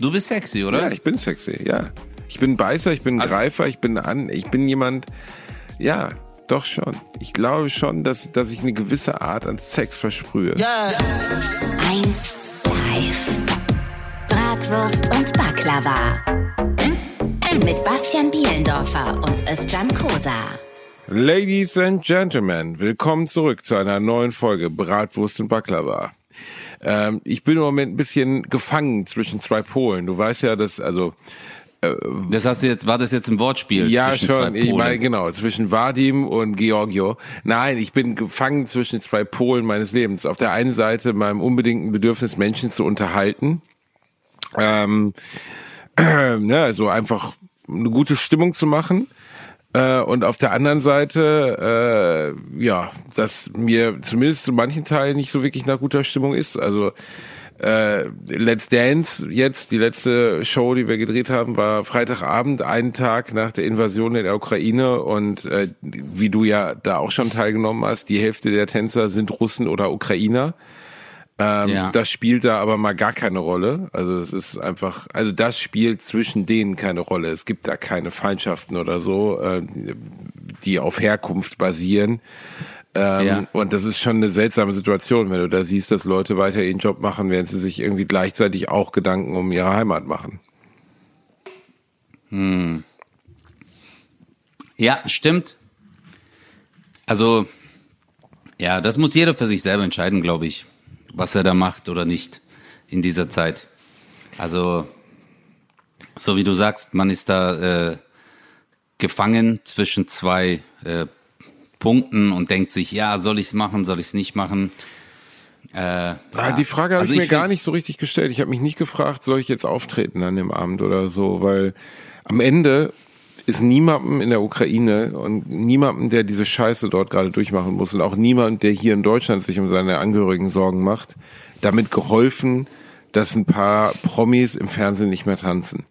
Du bist sexy, oder? Ja, ich bin sexy, ja. Ich bin Beißer, ich bin also, Greifer, ich bin an, ich bin jemand, ja, doch schon. Ich glaube schon, dass, dass ich eine gewisse Art an Sex versprühe. Ja. Eins live. Bratwurst und Baklava. Mit Bastian Bielendorfer und Özcan Kosa. Ladies and Gentlemen, willkommen zurück zu einer neuen Folge Bratwurst und Baklava. Ähm, ich bin im Moment ein bisschen gefangen zwischen zwei Polen. Du weißt ja, dass, also äh, das hast du jetzt, war das jetzt ein Wortspiel? Ja, schon. Ich meine, genau, zwischen Vadim und Georgio. Nein, ich bin gefangen zwischen zwei Polen meines Lebens. Auf der einen Seite meinem unbedingten Bedürfnis, Menschen zu unterhalten. Ähm, äh, ne, also einfach eine gute Stimmung zu machen. Äh, und auf der anderen Seite, äh, ja, dass mir zumindest zu manchen Teilen nicht so wirklich nach guter Stimmung ist. Also äh, Let's Dance jetzt, die letzte Show, die wir gedreht haben, war Freitagabend, einen Tag nach der Invasion in der Ukraine und äh, wie du ja da auch schon teilgenommen hast, die Hälfte der Tänzer sind Russen oder Ukrainer. Ähm, ja. Das spielt da aber mal gar keine Rolle. Also es ist einfach, also das spielt zwischen denen keine Rolle. Es gibt da keine Feindschaften oder so, äh, die auf Herkunft basieren. Ähm, ja. Und das ist schon eine seltsame Situation, wenn du da siehst, dass Leute weiter ihren Job machen, während sie sich irgendwie gleichzeitig auch Gedanken um ihre Heimat machen. Hm. Ja, stimmt. Also, ja, das muss jeder für sich selber entscheiden, glaube ich was er da macht oder nicht in dieser Zeit. Also, so wie du sagst, man ist da äh, gefangen zwischen zwei äh, Punkten und denkt sich, ja, soll ich es machen, soll ich es nicht machen? Äh, ja. Ah, die Frage habe also ich mir gar nicht so richtig gestellt. Ich habe mich nicht gefragt, soll ich jetzt auftreten an dem Abend oder so, weil am Ende ist niemandem in der Ukraine und niemandem, der diese Scheiße dort gerade durchmachen muss und auch niemand, der hier in Deutschland sich um seine Angehörigen Sorgen macht, damit geholfen, dass ein paar Promis im Fernsehen nicht mehr tanzen.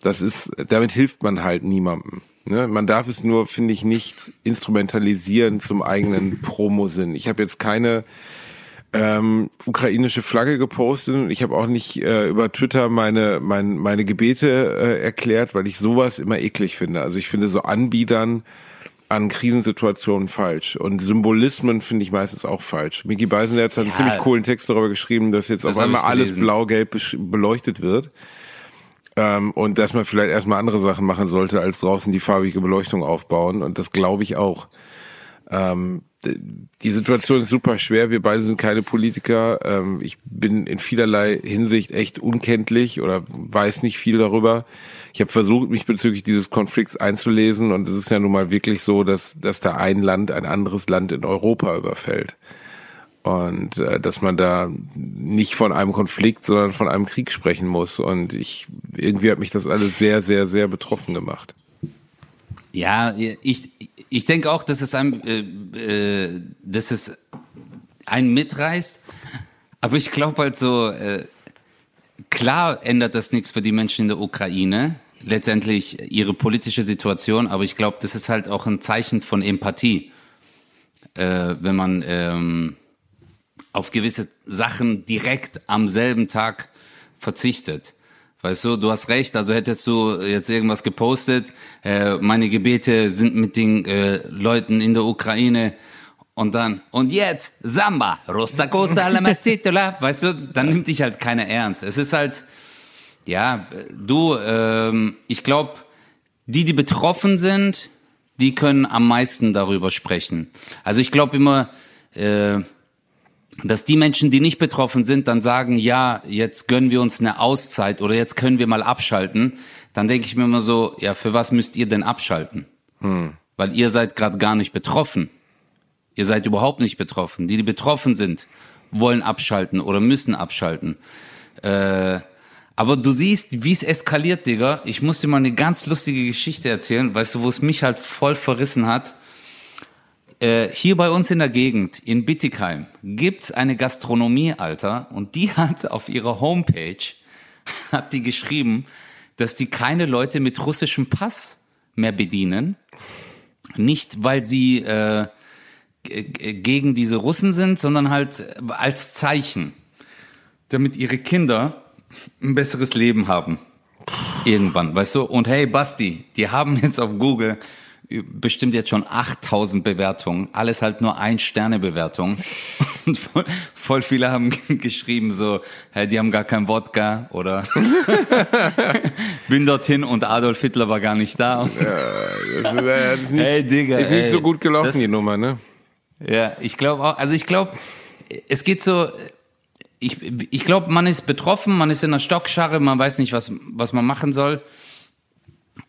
Das ist, damit hilft man halt niemandem. Ne? Man darf es nur, finde ich, nicht instrumentalisieren zum eigenen Promosinn. Ich habe jetzt keine ähm, ukrainische Flagge gepostet und ich habe auch nicht äh, über Twitter meine mein, meine Gebete äh, erklärt, weil ich sowas immer eklig finde. Also ich finde so Anbietern an Krisensituationen falsch und Symbolismen finde ich meistens auch falsch. Mickey Beisenherz hat ja, einen ziemlich coolen Text darüber geschrieben, dass jetzt das auf einmal alles blau-gelb beleuchtet wird. Ähm, und dass man vielleicht erstmal andere Sachen machen sollte, als draußen die farbige Beleuchtung aufbauen. Und das glaube ich auch. Ähm, die Situation ist super schwer. Wir beide sind keine Politiker. Ähm, ich bin in vielerlei Hinsicht echt unkenntlich oder weiß nicht viel darüber. Ich habe versucht, mich bezüglich dieses Konflikts einzulesen und es ist ja nun mal wirklich so, dass, dass da ein Land ein anderes Land in Europa überfällt. Und äh, dass man da nicht von einem Konflikt, sondern von einem Krieg sprechen muss. Und ich irgendwie hat mich das alles sehr, sehr, sehr betroffen gemacht. Ja, ich, ich denke auch, dass es einem, äh, äh, dass es einen mitreißt. Aber ich glaube halt so, äh, klar ändert das nichts für die Menschen in der Ukraine, letztendlich ihre politische Situation. Aber ich glaube, das ist halt auch ein Zeichen von Empathie, äh, wenn man ähm, auf gewisse Sachen direkt am selben Tag verzichtet. Weißt du, du hast recht, also hättest du jetzt irgendwas gepostet, äh, meine Gebete sind mit den äh, Leuten in der Ukraine und dann, und jetzt, Samba, Rostacosa la Masitola, weißt du, dann nimmt dich halt keiner ernst. Es ist halt, ja, du, ähm, ich glaube, die, die betroffen sind, die können am meisten darüber sprechen. Also ich glaube immer, äh, dass die Menschen, die nicht betroffen sind, dann sagen, ja, jetzt gönnen wir uns eine Auszeit oder jetzt können wir mal abschalten, dann denke ich mir immer so, ja, für was müsst ihr denn abschalten? Hm. Weil ihr seid gerade gar nicht betroffen. Ihr seid überhaupt nicht betroffen. Die, die betroffen sind, wollen abschalten oder müssen abschalten. Äh, aber du siehst, wie es eskaliert, Digga. Ich muss dir mal eine ganz lustige Geschichte erzählen, weißt du, wo es mich halt voll verrissen hat. Äh, hier bei uns in der Gegend, in Bittigheim, gibt's eine Gastronomie, Alter, und die hat auf ihrer Homepage, hat die geschrieben, dass die keine Leute mit russischem Pass mehr bedienen. Nicht, weil sie äh, gegen diese Russen sind, sondern halt als Zeichen, damit ihre Kinder ein besseres Leben haben. Irgendwann, weißt du? Und hey, Basti, die haben jetzt auf Google bestimmt jetzt schon 8000 Bewertungen, alles halt nur ein Sterne Bewertung und voll, voll, viele haben geschrieben so, hey, die haben gar kein Wodka oder bin dorthin und Adolf Hitler war gar nicht da. Ja, das, ist, das ist nicht, hey, Digga, ist nicht ey, so gut gelaufen das, die Nummer, ne? Ja, ich glaube auch, also ich glaube, es geht so, ich, ich glaube, man ist betroffen, man ist in der Stockscharre, man weiß nicht, was, was man machen soll.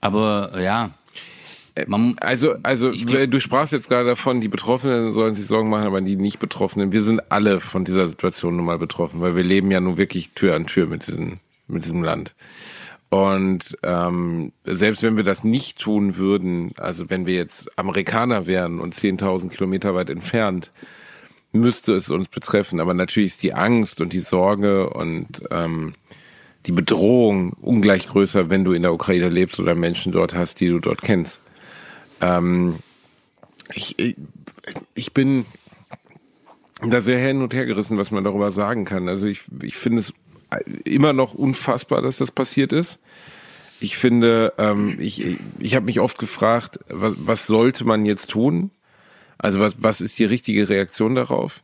Aber ja, äh, man, also, also glaub, du sprachst jetzt gerade davon, die Betroffenen sollen sich Sorgen machen, aber die nicht Betroffenen. Wir sind alle von dieser Situation nun mal betroffen, weil wir leben ja nun wirklich Tür an Tür mit, diesem mit diesem Land. Und ähm, selbst wenn wir das nicht tun würden, also wenn wir jetzt Amerikaner wären und 10.000 Kilometer weit entfernt, müsste es uns betreffen. Aber natürlich ist die Angst und die Sorge und ähm, die Bedrohung ungleich größer, wenn du in der Ukraine lebst oder Menschen dort hast, die du dort kennst. Ähm, ich, ich bin da sehr hin und her gerissen, was man darüber sagen kann. Also ich, ich finde es immer noch unfassbar, dass das passiert ist. Ich finde, ähm, ich, ich habe mich oft gefragt, was, was sollte man jetzt tun? Also was, was ist die richtige Reaktion darauf?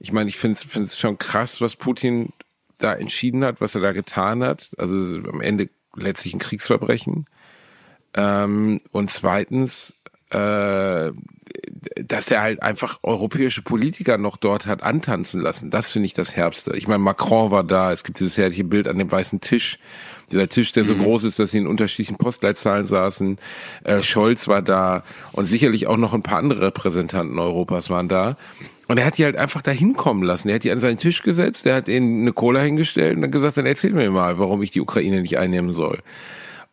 Ich meine, ich finde es schon krass, was Putin da entschieden hat, was er da getan hat. Also am Ende letztlich ein Kriegsverbrechen. Ähm, und zweitens, äh, dass er halt einfach europäische Politiker noch dort hat antanzen lassen. Das finde ich das Herbste. Ich meine, Macron war da. Es gibt dieses herrliche Bild an dem weißen Tisch. Dieser Tisch, der so mhm. groß ist, dass sie in unterschiedlichen Postleitzahlen saßen. Äh, Scholz war da und sicherlich auch noch ein paar andere Repräsentanten Europas waren da. Und er hat die halt einfach da hinkommen lassen. Er hat die an seinen Tisch gesetzt, er hat ihnen eine Cola hingestellt und dann gesagt, dann erzähl mir mal, warum ich die Ukraine nicht einnehmen soll.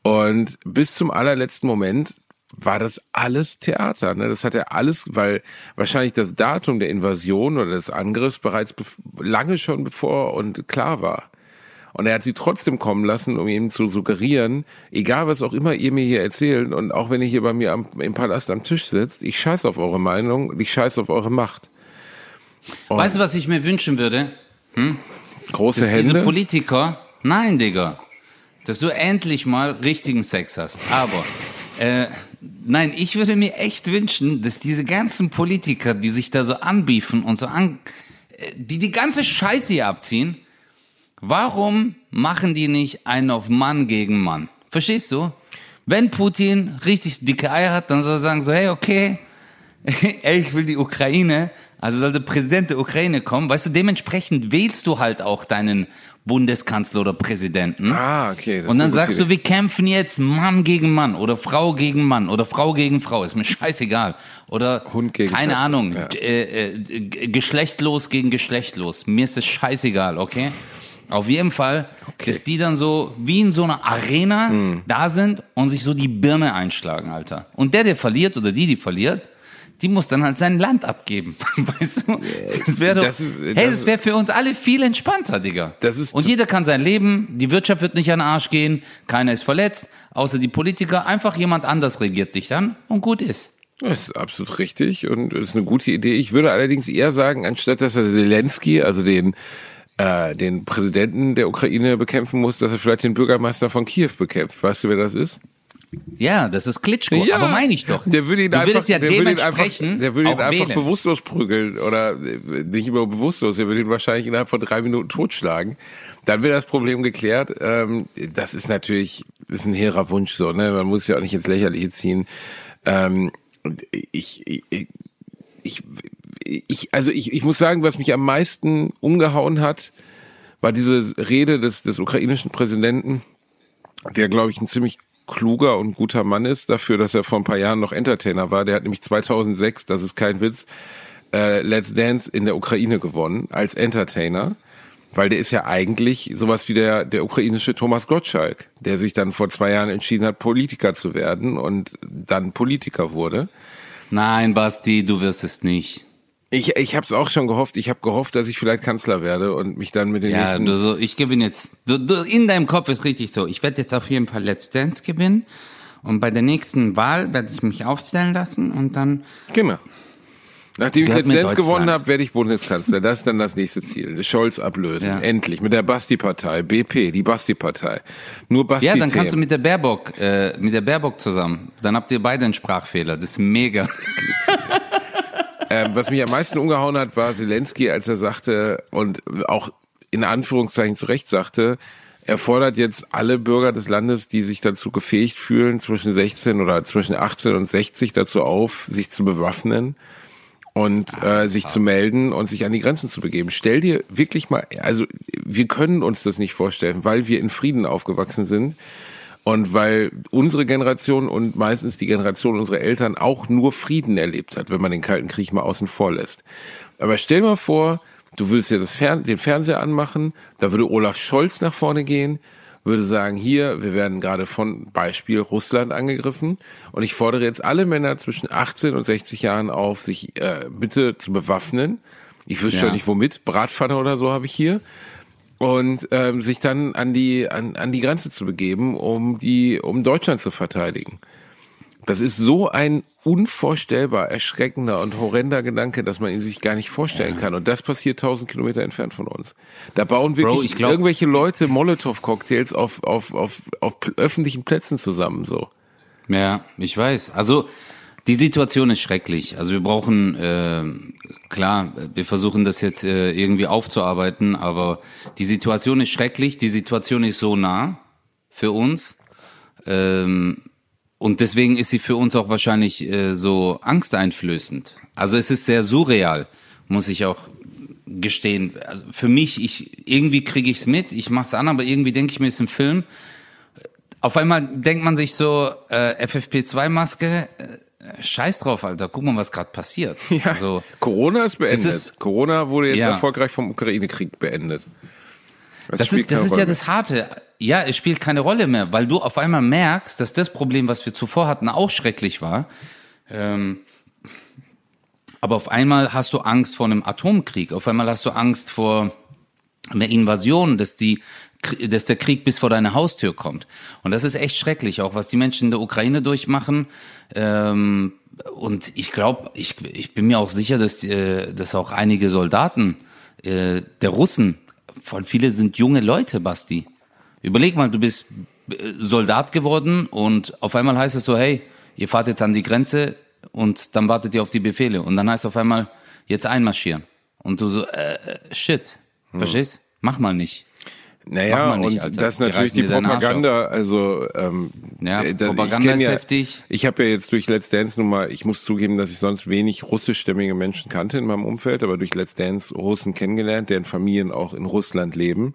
Und bis zum allerletzten Moment war das alles Theater. Ne? Das hat er alles, weil wahrscheinlich das Datum der Invasion oder des Angriffs bereits lange schon bevor und klar war. Und er hat sie trotzdem kommen lassen, um ihm zu suggerieren, egal was auch immer ihr mir hier erzählt und auch wenn ihr hier bei mir am, im Palast am Tisch sitzt, ich scheiß auf eure Meinung und ich scheiß auf eure Macht. Und weißt du, was ich mir wünschen würde? Hm? Große Dass Hände? Diese Politiker, nein, Digga, dass du endlich mal richtigen Sex hast. Aber äh, nein, ich würde mir echt wünschen, dass diese ganzen Politiker, die sich da so anbiefen und so an, äh, die die ganze Scheiße hier abziehen, warum machen die nicht einen auf Mann gegen Mann? Verstehst du? Wenn Putin richtig dicke Eier hat, dann soll er sagen so, hey, okay, ich will die Ukraine, also soll der Präsident der Ukraine kommen, weißt du, dementsprechend wählst du halt auch deinen Bundeskanzler oder Präsidenten. Ah, okay. und dann sagst du, wir kämpfen jetzt Mann gegen Mann oder Frau gegen Mann oder Frau gegen Frau, ist mir scheißegal. Oder Hund gegen keine Katze. Ahnung, ja. äh, äh, geschlechtlos gegen geschlechtlos. Mir ist es scheißegal, okay? Auf jeden Fall, okay. dass die dann so wie in so einer Arena mm. da sind und sich so die Birne einschlagen, Alter. Und der, der verliert oder die, die verliert, die muss dann halt sein Land abgeben. Weißt du? Das wäre doch, das ist, das hey, das wäre für uns alle viel entspannter, Digga. Das ist, und jeder kann sein Leben, die Wirtschaft wird nicht an den Arsch gehen, keiner ist verletzt, außer die Politiker, einfach jemand anders regiert dich dann und gut ist. Das ist absolut richtig und ist eine gute Idee. Ich würde allerdings eher sagen, anstatt dass er Zelensky, also den äh, den Präsidenten der Ukraine bekämpfen muss, dass er vielleicht den Bürgermeister von Kiew bekämpft. Weißt du, wer das ist? Ja, das ist Klitschko, ja, aber meine ich doch. Der würde ihn du einfach, ja der würde ihn einfach, der würde ihn einfach bewusstlos prügeln oder äh, nicht immer bewusstlos, der würde ihn wahrscheinlich innerhalb von drei Minuten totschlagen. Dann wäre das Problem geklärt. Ähm, das ist natürlich, ist ein hehrer Wunsch so, ne? Man muss ja auch nicht ins Lächerliche ziehen. Ähm, ich, ich, ich, ich, also ich, ich muss sagen, was mich am meisten umgehauen hat, war diese Rede des, des ukrainischen Präsidenten, der, glaube ich, ein ziemlich kluger und guter Mann ist dafür, dass er vor ein paar Jahren noch Entertainer war. Der hat nämlich 2006, das ist kein Witz, äh, Let's Dance in der Ukraine gewonnen als Entertainer. Weil der ist ja eigentlich sowas wie der, der ukrainische Thomas Gottschalk, der sich dann vor zwei Jahren entschieden hat, Politiker zu werden und dann Politiker wurde. Nein, Basti, du wirst es nicht. Ich, ich habe es auch schon gehofft. Ich habe gehofft, dass ich vielleicht Kanzler werde und mich dann mit den ja, nächsten. Ja, so, ich gewinne jetzt. Du, du, in deinem Kopf ist richtig so. Ich werde jetzt auf jeden Fall Let's Dance gewinnen und bei der nächsten Wahl werde ich mich aufstellen lassen und dann. Genau. Nachdem ich jetzt Lenz gewonnen habe, werde ich Bundeskanzler. Das ist dann das nächste Ziel. Scholz ablösen. Ja. Endlich. Mit der Basti-Partei. BP, die Basti-Partei. Nur Basti. Ja, dann kannst du mit der Baerbock, äh, mit der Baerbock zusammen. Dann habt ihr beide einen Sprachfehler. Das ist mega. ähm, was mich am meisten umgehauen hat, war Zelensky, als er sagte und auch in Anführungszeichen zu Recht sagte, er fordert jetzt alle Bürger des Landes, die sich dazu gefähigt fühlen, zwischen 16 oder zwischen 18 und 60 dazu auf, sich zu bewaffnen und äh, sich zu melden und sich an die Grenzen zu begeben. Stell dir wirklich mal, also wir können uns das nicht vorstellen, weil wir in Frieden aufgewachsen sind und weil unsere Generation und meistens die Generation unserer Eltern auch nur Frieden erlebt hat, wenn man den Kalten Krieg mal außen vor lässt. Aber stell mal vor, du würdest das Fern den Fernseher anmachen, da würde Olaf Scholz nach vorne gehen, würde sagen, hier, wir werden gerade von Beispiel Russland angegriffen und ich fordere jetzt alle Männer zwischen 18 und 60 Jahren auf, sich äh, bitte zu bewaffnen. Ich wüsste ja. schon nicht womit, Bratpfanne oder so habe ich hier. Und ähm, sich dann an die an, an die Grenze zu begeben, um die um Deutschland zu verteidigen. Das ist so ein unvorstellbar erschreckender und horrender Gedanke, dass man ihn sich gar nicht vorstellen ja. kann. Und das passiert tausend Kilometer entfernt von uns. Da bauen wirklich Bro, glaub, irgendwelche Leute Molotow-Cocktails auf, auf, auf, auf öffentlichen Plätzen zusammen, so. Ja, ich weiß. Also, die Situation ist schrecklich. Also wir brauchen, äh, klar, wir versuchen das jetzt äh, irgendwie aufzuarbeiten, aber die Situation ist schrecklich. Die Situation ist so nah für uns. Ähm, und deswegen ist sie für uns auch wahrscheinlich äh, so angsteinflößend. Also es ist sehr surreal, muss ich auch gestehen. Also für mich, ich irgendwie kriege ich es mit, ich mach's an, aber irgendwie denke ich mir, es ist ein Film. Auf einmal denkt man sich so, äh, FFP2-Maske, äh, scheiß drauf, Alter, guck mal, was gerade passiert. Ja, also, Corona ist beendet. Ist, Corona wurde jetzt ja. erfolgreich vom Ukraine-Krieg beendet. Das, das ist, das ist ja das Harte. Ja, es spielt keine Rolle mehr, weil du auf einmal merkst, dass das Problem, was wir zuvor hatten, auch schrecklich war. Ähm, aber auf einmal hast du Angst vor einem Atomkrieg. Auf einmal hast du Angst vor einer Invasion, dass die dass der Krieg bis vor deine Haustür kommt. Und das ist echt schrecklich, auch was die Menschen in der Ukraine durchmachen. Ähm, und ich glaube, ich, ich bin mir auch sicher, dass, äh, dass auch einige Soldaten äh, der Russen voll viele sind junge Leute, Basti. Überleg mal, du bist äh, Soldat geworden und auf einmal heißt es so, hey, ihr fahrt jetzt an die Grenze und dann wartet ihr auf die Befehle. Und dann heißt es auf einmal, jetzt einmarschieren. Und du so, äh, äh shit, hm. verstehst? Mach mal nicht. Naja, nicht, und Alter. das ist natürlich die, Propaganda. Also ähm, ja, äh, das, Propaganda ist ja, heftig. Ich habe ja jetzt durch Let's Dance nun mal, ich muss zugeben, dass ich sonst wenig russischstämmige Menschen kannte in meinem Umfeld, aber durch Let's Dance Russen kennengelernt, deren Familien auch in Russland leben.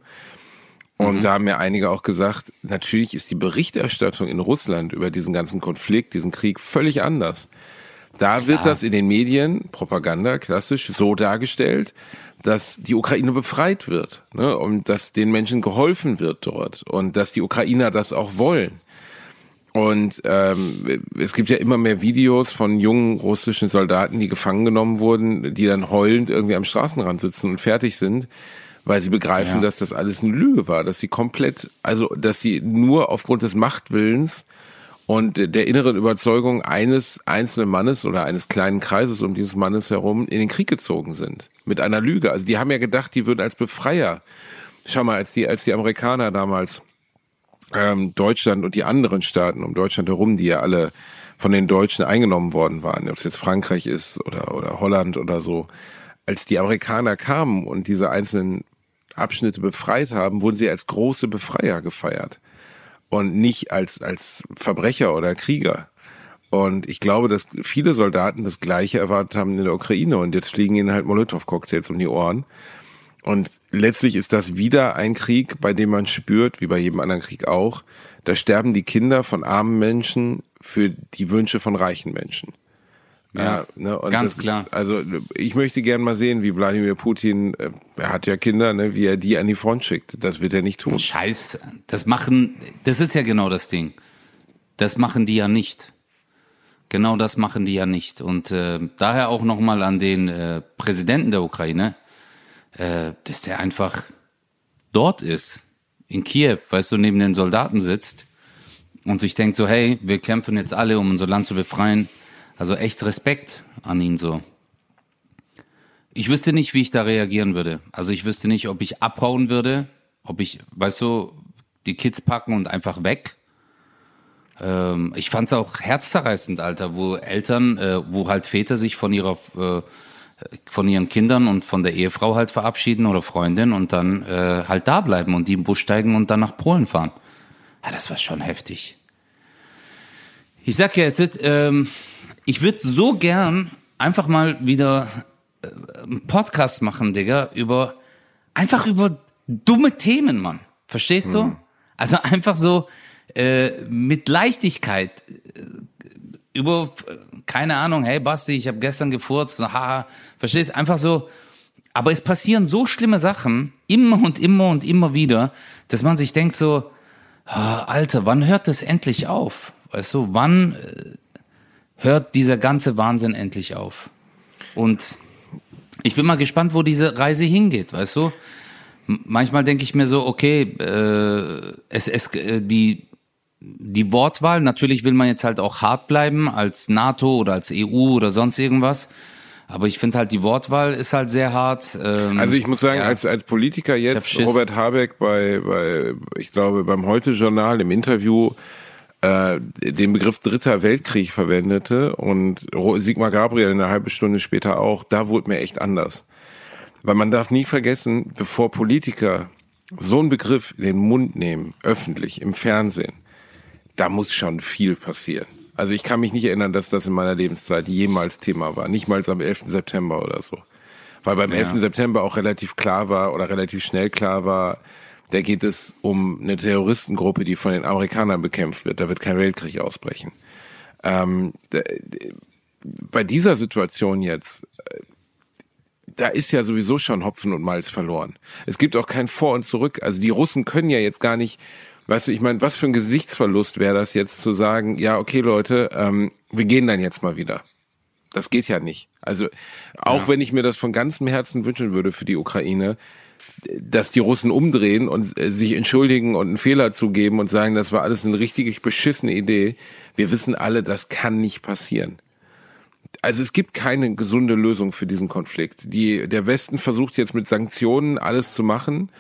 Und mhm. da haben mir einige auch gesagt, natürlich ist die Berichterstattung in Russland über diesen ganzen Konflikt, diesen Krieg völlig anders. Da Klar. wird das in den Medien, Propaganda klassisch, so dargestellt, dass die Ukraine befreit wird ne, und dass den Menschen geholfen wird dort und dass die Ukrainer das auch wollen. Und ähm, es gibt ja immer mehr Videos von jungen russischen Soldaten, die gefangen genommen wurden, die dann heulend irgendwie am Straßenrand sitzen und fertig sind, weil sie begreifen, ja. dass das alles eine Lüge war, dass sie komplett, also dass sie nur aufgrund des Machtwillens und der inneren Überzeugung eines einzelnen Mannes oder eines kleinen Kreises um dieses Mannes herum in den Krieg gezogen sind. Mit einer Lüge. Also die haben ja gedacht, die würden als Befreier. Schau mal, als die, als die Amerikaner damals ähm, Deutschland und die anderen Staaten um Deutschland herum, die ja alle von den Deutschen eingenommen worden waren, ob es jetzt Frankreich ist oder, oder Holland oder so, als die Amerikaner kamen und diese einzelnen Abschnitte befreit haben, wurden sie als große Befreier gefeiert und nicht als, als Verbrecher oder Krieger. Und ich glaube, dass viele Soldaten das Gleiche erwartet haben in der Ukraine und jetzt fliegen ihnen halt Molotow-Cocktails um die Ohren. Und letztlich ist das wieder ein Krieg, bei dem man spürt, wie bei jedem anderen Krieg auch, da sterben die Kinder von armen Menschen für die Wünsche von reichen Menschen. Ja, ne, ganz klar. Ist, also ich möchte gern mal sehen, wie Wladimir Putin, äh, er hat ja Kinder, ne, wie er die an die Front schickt. Das wird er nicht tun. Scheiß, das machen, das ist ja genau das Ding. Das machen die ja nicht. Genau das machen die ja nicht. Und äh, daher auch nochmal an den äh, Präsidenten der Ukraine, äh, dass der einfach dort ist, in Kiew, weißt du, neben den Soldaten sitzt und sich denkt so, hey, wir kämpfen jetzt alle, um unser Land zu befreien also echt Respekt an ihn so. ich wüsste nicht, wie ich da reagieren würde. Also ich wüsste nicht, ob ich abhauen würde, ob ich, weißt du, die Kids packen und einfach weg. Ähm, ich fand's auch herzzerreißend, Alter, wo Eltern, äh, wo halt Väter sich von ihrer, äh, von ihren Kindern und von der Ehefrau halt verabschieden oder Freundin und dann äh, halt da bleiben und die im Bus steigen und dann nach Polen fahren. Ja, das war schon heftig. Ich sag ja, es ist, ähm, ich würde so gern einfach mal wieder äh, einen Podcast machen, Digga, über einfach über dumme Themen, Mann. Verstehst du? Mhm. Also einfach so äh, mit Leichtigkeit äh, über keine Ahnung, hey Basti, ich habe gestern gefurzt, haha, verstehst? Einfach so. Aber es passieren so schlimme Sachen immer und immer und immer wieder, dass man sich denkt so, oh, Alter, wann hört das endlich auf? Weißt du, wann äh, hört dieser ganze Wahnsinn endlich auf? Und ich bin mal gespannt, wo diese Reise hingeht, weißt du? Manchmal denke ich mir so, okay, äh, es, es, äh, die, die Wortwahl, natürlich will man jetzt halt auch hart bleiben als NATO oder als EU oder sonst irgendwas. Aber ich finde halt, die Wortwahl ist halt sehr hart. Ähm, also ich muss sagen, ja. als, als Politiker jetzt, Robert Habeck bei, bei, ich glaube, beim Heute-Journal im Interview äh, den Begriff Dritter Weltkrieg verwendete und Sigmar Gabriel eine halbe Stunde später auch, da wurde mir echt anders. Weil man darf nie vergessen, bevor Politiker so einen Begriff in den Mund nehmen, öffentlich, im Fernsehen, da muss schon viel passieren. Also ich kann mich nicht erinnern, dass das in meiner Lebenszeit jemals Thema war. Nicht mal am 11. September oder so. Weil beim ja. 11. September auch relativ klar war oder relativ schnell klar war, da geht es um eine Terroristengruppe, die von den Amerikanern bekämpft wird. Da wird kein Weltkrieg ausbrechen. Ähm, bei dieser Situation jetzt, äh, da ist ja sowieso schon Hopfen und Malz verloren. Es gibt auch kein Vor und Zurück. Also die Russen können ja jetzt gar nicht, weißt du, ich meine, was für ein Gesichtsverlust wäre das jetzt zu sagen, ja, okay Leute, ähm, wir gehen dann jetzt mal wieder. Das geht ja nicht. Also auch ja. wenn ich mir das von ganzem Herzen wünschen würde für die Ukraine, dass die Russen umdrehen und äh, sich entschuldigen und einen Fehler zugeben und sagen, das war alles eine richtig beschissene Idee. Wir wissen alle, das kann nicht passieren. Also es gibt keine gesunde Lösung für diesen Konflikt. Die, der Westen versucht jetzt mit Sanktionen alles zu machen.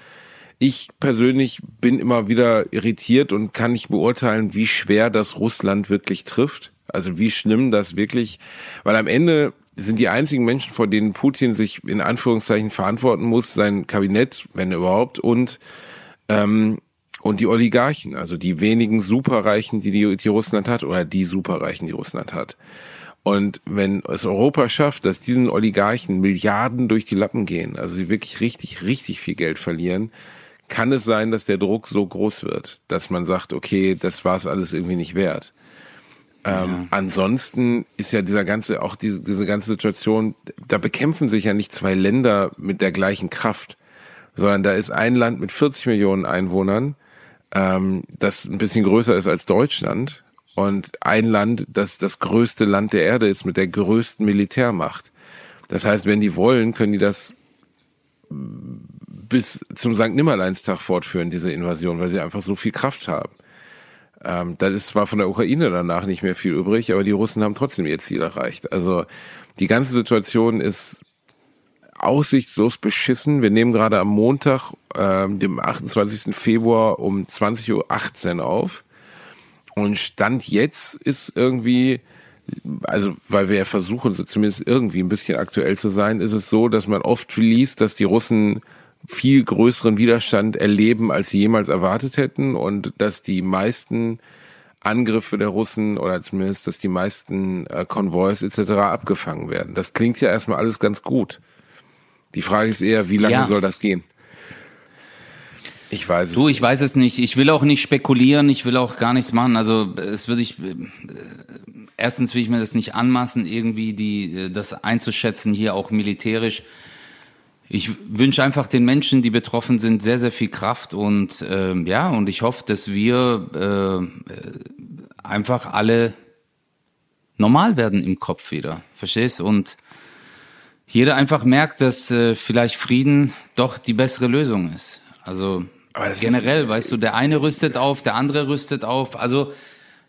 Ich persönlich bin immer wieder irritiert und kann nicht beurteilen, wie schwer das Russland wirklich trifft. Also wie schlimm das wirklich, weil am Ende sind die einzigen Menschen, vor denen Putin sich in Anführungszeichen verantworten muss, sein Kabinett, wenn überhaupt, und ähm, und die Oligarchen, also die wenigen Superreichen, die, die die Russland hat, oder die Superreichen, die Russland hat. Und wenn es Europa schafft, dass diesen Oligarchen Milliarden durch die Lappen gehen, also sie wirklich richtig, richtig viel Geld verlieren, kann es sein, dass der Druck so groß wird, dass man sagt, okay, das war es alles irgendwie nicht wert. Ähm. Ansonsten ist ja dieser ganze, auch diese, diese ganze Situation, da bekämpfen sich ja nicht zwei Länder mit der gleichen Kraft, sondern da ist ein Land mit 40 Millionen Einwohnern, ähm, das ein bisschen größer ist als Deutschland und ein Land, das das größte Land der Erde ist mit der größten Militärmacht. Das heißt, wenn die wollen, können die das bis zum St. Nimmerleinstag fortführen, diese Invasion, weil sie einfach so viel Kraft haben. Ähm, da ist zwar von der Ukraine danach nicht mehr viel übrig, aber die Russen haben trotzdem ihr Ziel erreicht. Also die ganze Situation ist aussichtslos beschissen. Wir nehmen gerade am Montag, ähm, dem 28. Februar um 20.18 Uhr auf. Und Stand jetzt ist irgendwie, also weil wir ja versuchen, zumindest irgendwie ein bisschen aktuell zu sein, ist es so, dass man oft liest, dass die Russen viel größeren Widerstand erleben, als sie jemals erwartet hätten und dass die meisten Angriffe der Russen oder zumindest, dass die meisten äh, Konvois etc. abgefangen werden. Das klingt ja erstmal alles ganz gut. Die Frage ist eher, wie lange ja. soll das gehen? Ich weiß es. Du, ich weiß es nicht. Ich will auch nicht spekulieren. Ich will auch gar nichts machen. Also es würde ich. Äh, erstens will ich mir das nicht anmaßen, irgendwie die äh, das einzuschätzen hier auch militärisch. Ich wünsche einfach den Menschen, die betroffen sind, sehr, sehr viel Kraft und äh, ja, und ich hoffe, dass wir äh, einfach alle normal werden im Kopf wieder. Verstehst? Und jeder einfach merkt, dass äh, vielleicht Frieden doch die bessere Lösung ist. Also generell, weißt du, der eine rüstet auf, der andere rüstet auf. Also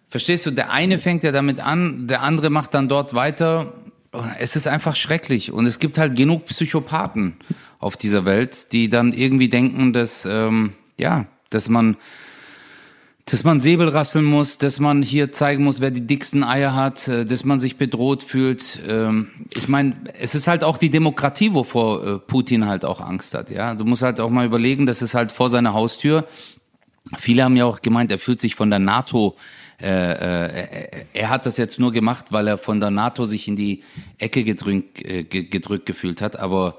verstehst du, der eine fängt ja damit an, der andere macht dann dort weiter es ist einfach schrecklich. Und es gibt halt genug Psychopathen auf dieser Welt, die dann irgendwie denken, dass, ähm, ja, dass man, dass man Säbel rasseln muss, dass man hier zeigen muss, wer die dicksten Eier hat, äh, dass man sich bedroht fühlt. Ähm, ich meine, es ist halt auch die Demokratie, wovor äh, Putin halt auch Angst hat. Ja, du musst halt auch mal überlegen, das ist halt vor seiner Haustür. Viele haben ja auch gemeint, er fühlt sich von der NATO äh, äh, er hat das jetzt nur gemacht, weil er von der NATO sich in die Ecke gedrückt, äh, gedrückt gefühlt hat. Aber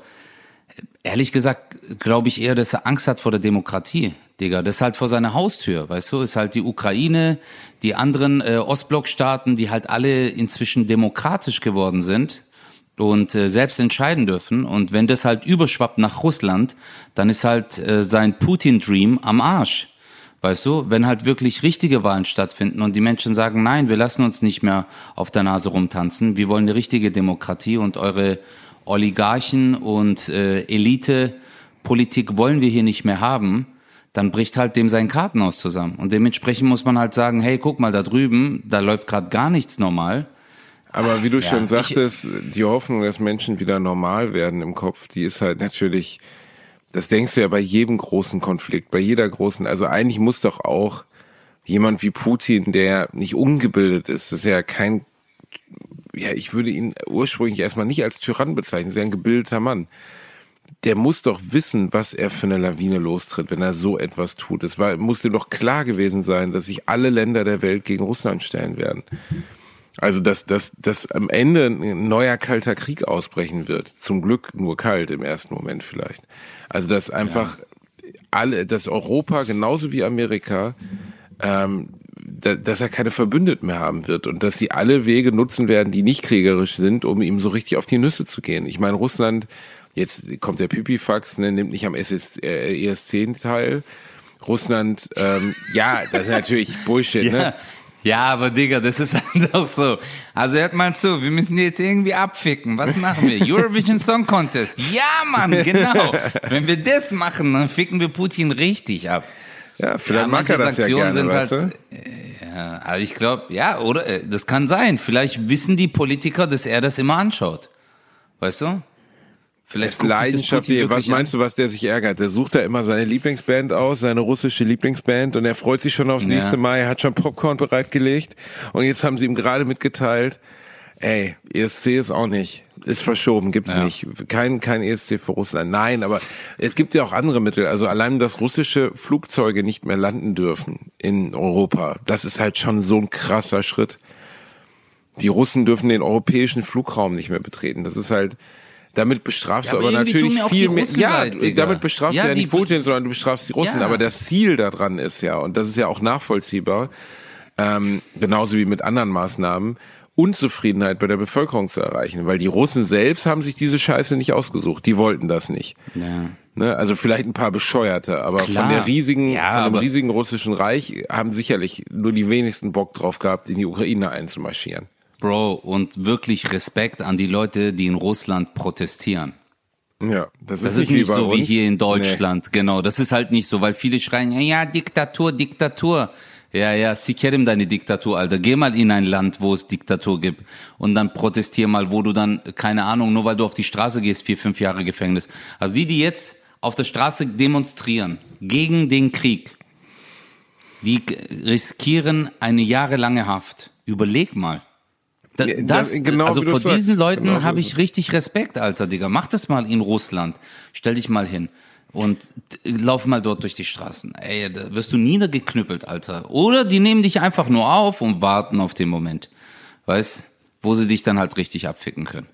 ehrlich gesagt glaube ich eher, dass er Angst hat vor der Demokratie, Digga. Das ist halt vor seiner Haustür, weißt du? Ist halt die Ukraine, die anderen äh, Ostblockstaaten, die halt alle inzwischen demokratisch geworden sind und äh, selbst entscheiden dürfen. Und wenn das halt überschwappt nach Russland, dann ist halt äh, sein Putin-Dream am Arsch. Weißt du, wenn halt wirklich richtige Wahlen stattfinden und die Menschen sagen, nein, wir lassen uns nicht mehr auf der Nase rumtanzen, wir wollen eine richtige Demokratie und eure Oligarchen und äh, Elite-Politik wollen wir hier nicht mehr haben, dann bricht halt dem sein Kartenhaus zusammen. Und dementsprechend muss man halt sagen, hey, guck mal da drüben, da läuft gerade gar nichts normal. Aber wie du ja, schon sagtest, die Hoffnung, dass Menschen wieder normal werden im Kopf, die ist halt natürlich das denkst du ja bei jedem großen Konflikt, bei jeder großen, also eigentlich muss doch auch jemand wie Putin, der nicht ungebildet ist, das ist ja kein, ja, ich würde ihn ursprünglich erstmal nicht als Tyrann bezeichnen, ja ein gebildeter Mann. Der muss doch wissen, was er für eine Lawine lostritt, wenn er so etwas tut. Es war, muss dem doch klar gewesen sein, dass sich alle Länder der Welt gegen Russland stellen werden. Also, dass, dass, dass am Ende ein neuer kalter Krieg ausbrechen wird. Zum Glück nur kalt im ersten Moment vielleicht. Also, dass einfach ja. alle, dass Europa genauso wie Amerika, ähm, da, dass er keine Verbündeten mehr haben wird und dass sie alle Wege nutzen werden, die nicht kriegerisch sind, um ihm so richtig auf die Nüsse zu gehen. Ich meine, Russland, jetzt kommt der Pipifax, ne, nimmt nicht am SS, äh, ES10 teil. Russland, ähm, ja, das ist natürlich Bullshit, ne? ja. ne? Ja, aber Digga, das ist halt auch so. Also hört mal zu, wir müssen die jetzt irgendwie abficken. Was machen wir? Eurovision Song Contest. Ja, Mann, genau. Wenn wir das machen, dann ficken wir Putin richtig ab. Ja, vielleicht ja, mag er das Sanktionen ja gerne, sind weißt halt, du? Ja, also ich glaube, ja, oder äh, das kann sein. Vielleicht wissen die Politiker, dass er das immer anschaut. Weißt du? Vielleicht Leidenschaft. Was meinst du, was der sich ärgert? Der sucht da immer seine Lieblingsband aus, seine russische Lieblingsband und er freut sich schon aufs nächste ja. Mal. Er hat schon Popcorn bereitgelegt und jetzt haben sie ihm gerade mitgeteilt, ey, ESC ist auch nicht. Ist verschoben, gibt's ja. nicht. Kein, kein ESC für Russland. Nein, aber es gibt ja auch andere Mittel. Also allein, dass russische Flugzeuge nicht mehr landen dürfen in Europa, das ist halt schon so ein krasser Schritt. Die Russen dürfen den europäischen Flugraum nicht mehr betreten. Das ist halt, damit bestrafst ja, du aber natürlich viel mehr. Ja, leid, damit bestrafst ja, du ja nicht Putin, sondern du bestrafst die Russen. Ja. Aber das Ziel daran ist ja, und das ist ja auch nachvollziehbar, ähm, genauso wie mit anderen Maßnahmen, Unzufriedenheit bei der Bevölkerung zu erreichen. Weil die Russen selbst haben sich diese Scheiße nicht ausgesucht. Die wollten das nicht. Ja. Ne? Also vielleicht ein paar Bescheuerte, aber Klar. von der riesigen, ja, von dem riesigen russischen Reich haben sicherlich nur die wenigsten Bock drauf gehabt, in die Ukraine einzumarschieren. Bro, und wirklich Respekt an die Leute, die in Russland protestieren. Ja, das ist, das ist nicht, so wie hier in Deutschland. Nee. Genau, das ist halt nicht so, weil viele schreien, ja, Diktatur, Diktatur. Ja, ja, Sikerim deine Diktatur, Alter. Geh mal in ein Land, wo es Diktatur gibt und dann protestier mal, wo du dann, keine Ahnung, nur weil du auf die Straße gehst, vier, fünf Jahre Gefängnis. Also die, die jetzt auf der Straße demonstrieren gegen den Krieg, die riskieren eine jahrelange Haft. Überleg mal. Da, das, genau also vor diesen sagst. Leuten genau habe ich richtig Respekt, Alter, Digga. Mach das mal in Russland. Stell dich mal hin und lauf mal dort durch die Straßen. Ey, da wirst du niedergeknüppelt, Alter. Oder die nehmen dich einfach nur auf und warten auf den Moment. Weißt, wo sie dich dann halt richtig abficken können.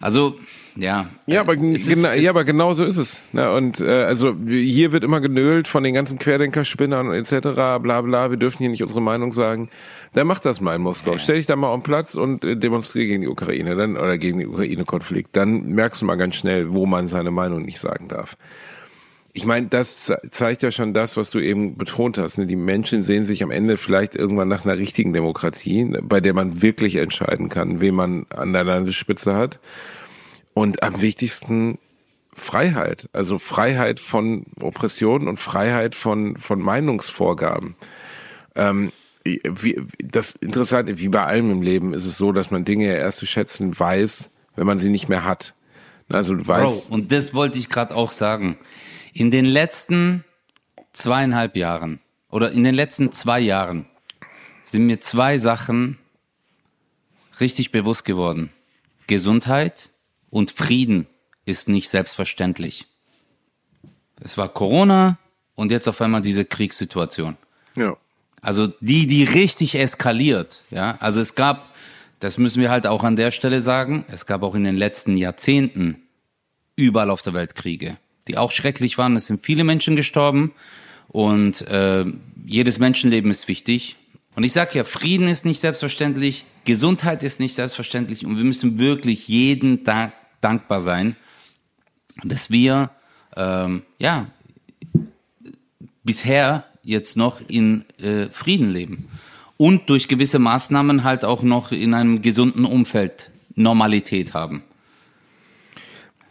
Also, ja. Ja, aber, ist, gena ja, aber genau so ist es. Ne? Und äh, also hier wird immer genölt von den ganzen Querdenkerspinnern etc. bla bla, wir dürfen hier nicht unsere Meinung sagen. Dann mach das mal in Moskau. Ja. Stell dich da mal auf den Platz und äh, demonstriere gegen die Ukraine dann oder gegen den Ukraine-Konflikt. Dann merkst du mal ganz schnell, wo man seine Meinung nicht sagen darf. Ich meine, das zeigt ja schon das, was du eben betont hast. Ne? Die Menschen sehen sich am Ende vielleicht irgendwann nach einer richtigen Demokratie, bei der man wirklich entscheiden kann, wen man an der Landesspitze hat. Und am wichtigsten Freiheit, also Freiheit von Oppression und Freiheit von, von Meinungsvorgaben. Ähm, wie, das Interessante, wie bei allem im Leben, ist es so, dass man Dinge erst zu schätzen weiß, wenn man sie nicht mehr hat. Also du weißt. Bro, und das wollte ich gerade auch sagen. In den letzten zweieinhalb Jahren oder in den letzten zwei Jahren sind mir zwei Sachen richtig bewusst geworden. Gesundheit und Frieden ist nicht selbstverständlich. Es war Corona und jetzt auf einmal diese Kriegssituation. Ja. Also die, die richtig eskaliert. Ja, also es gab, das müssen wir halt auch an der Stelle sagen, es gab auch in den letzten Jahrzehnten überall auf der Welt Kriege, die auch schrecklich waren. Es sind viele Menschen gestorben und äh, jedes Menschenleben ist wichtig. Und ich sage ja, Frieden ist nicht selbstverständlich, Gesundheit ist nicht selbstverständlich und wir müssen wirklich jeden Tag dankbar sein, dass wir ähm, ja bisher jetzt noch in äh, Frieden leben und durch gewisse Maßnahmen halt auch noch in einem gesunden Umfeld Normalität haben.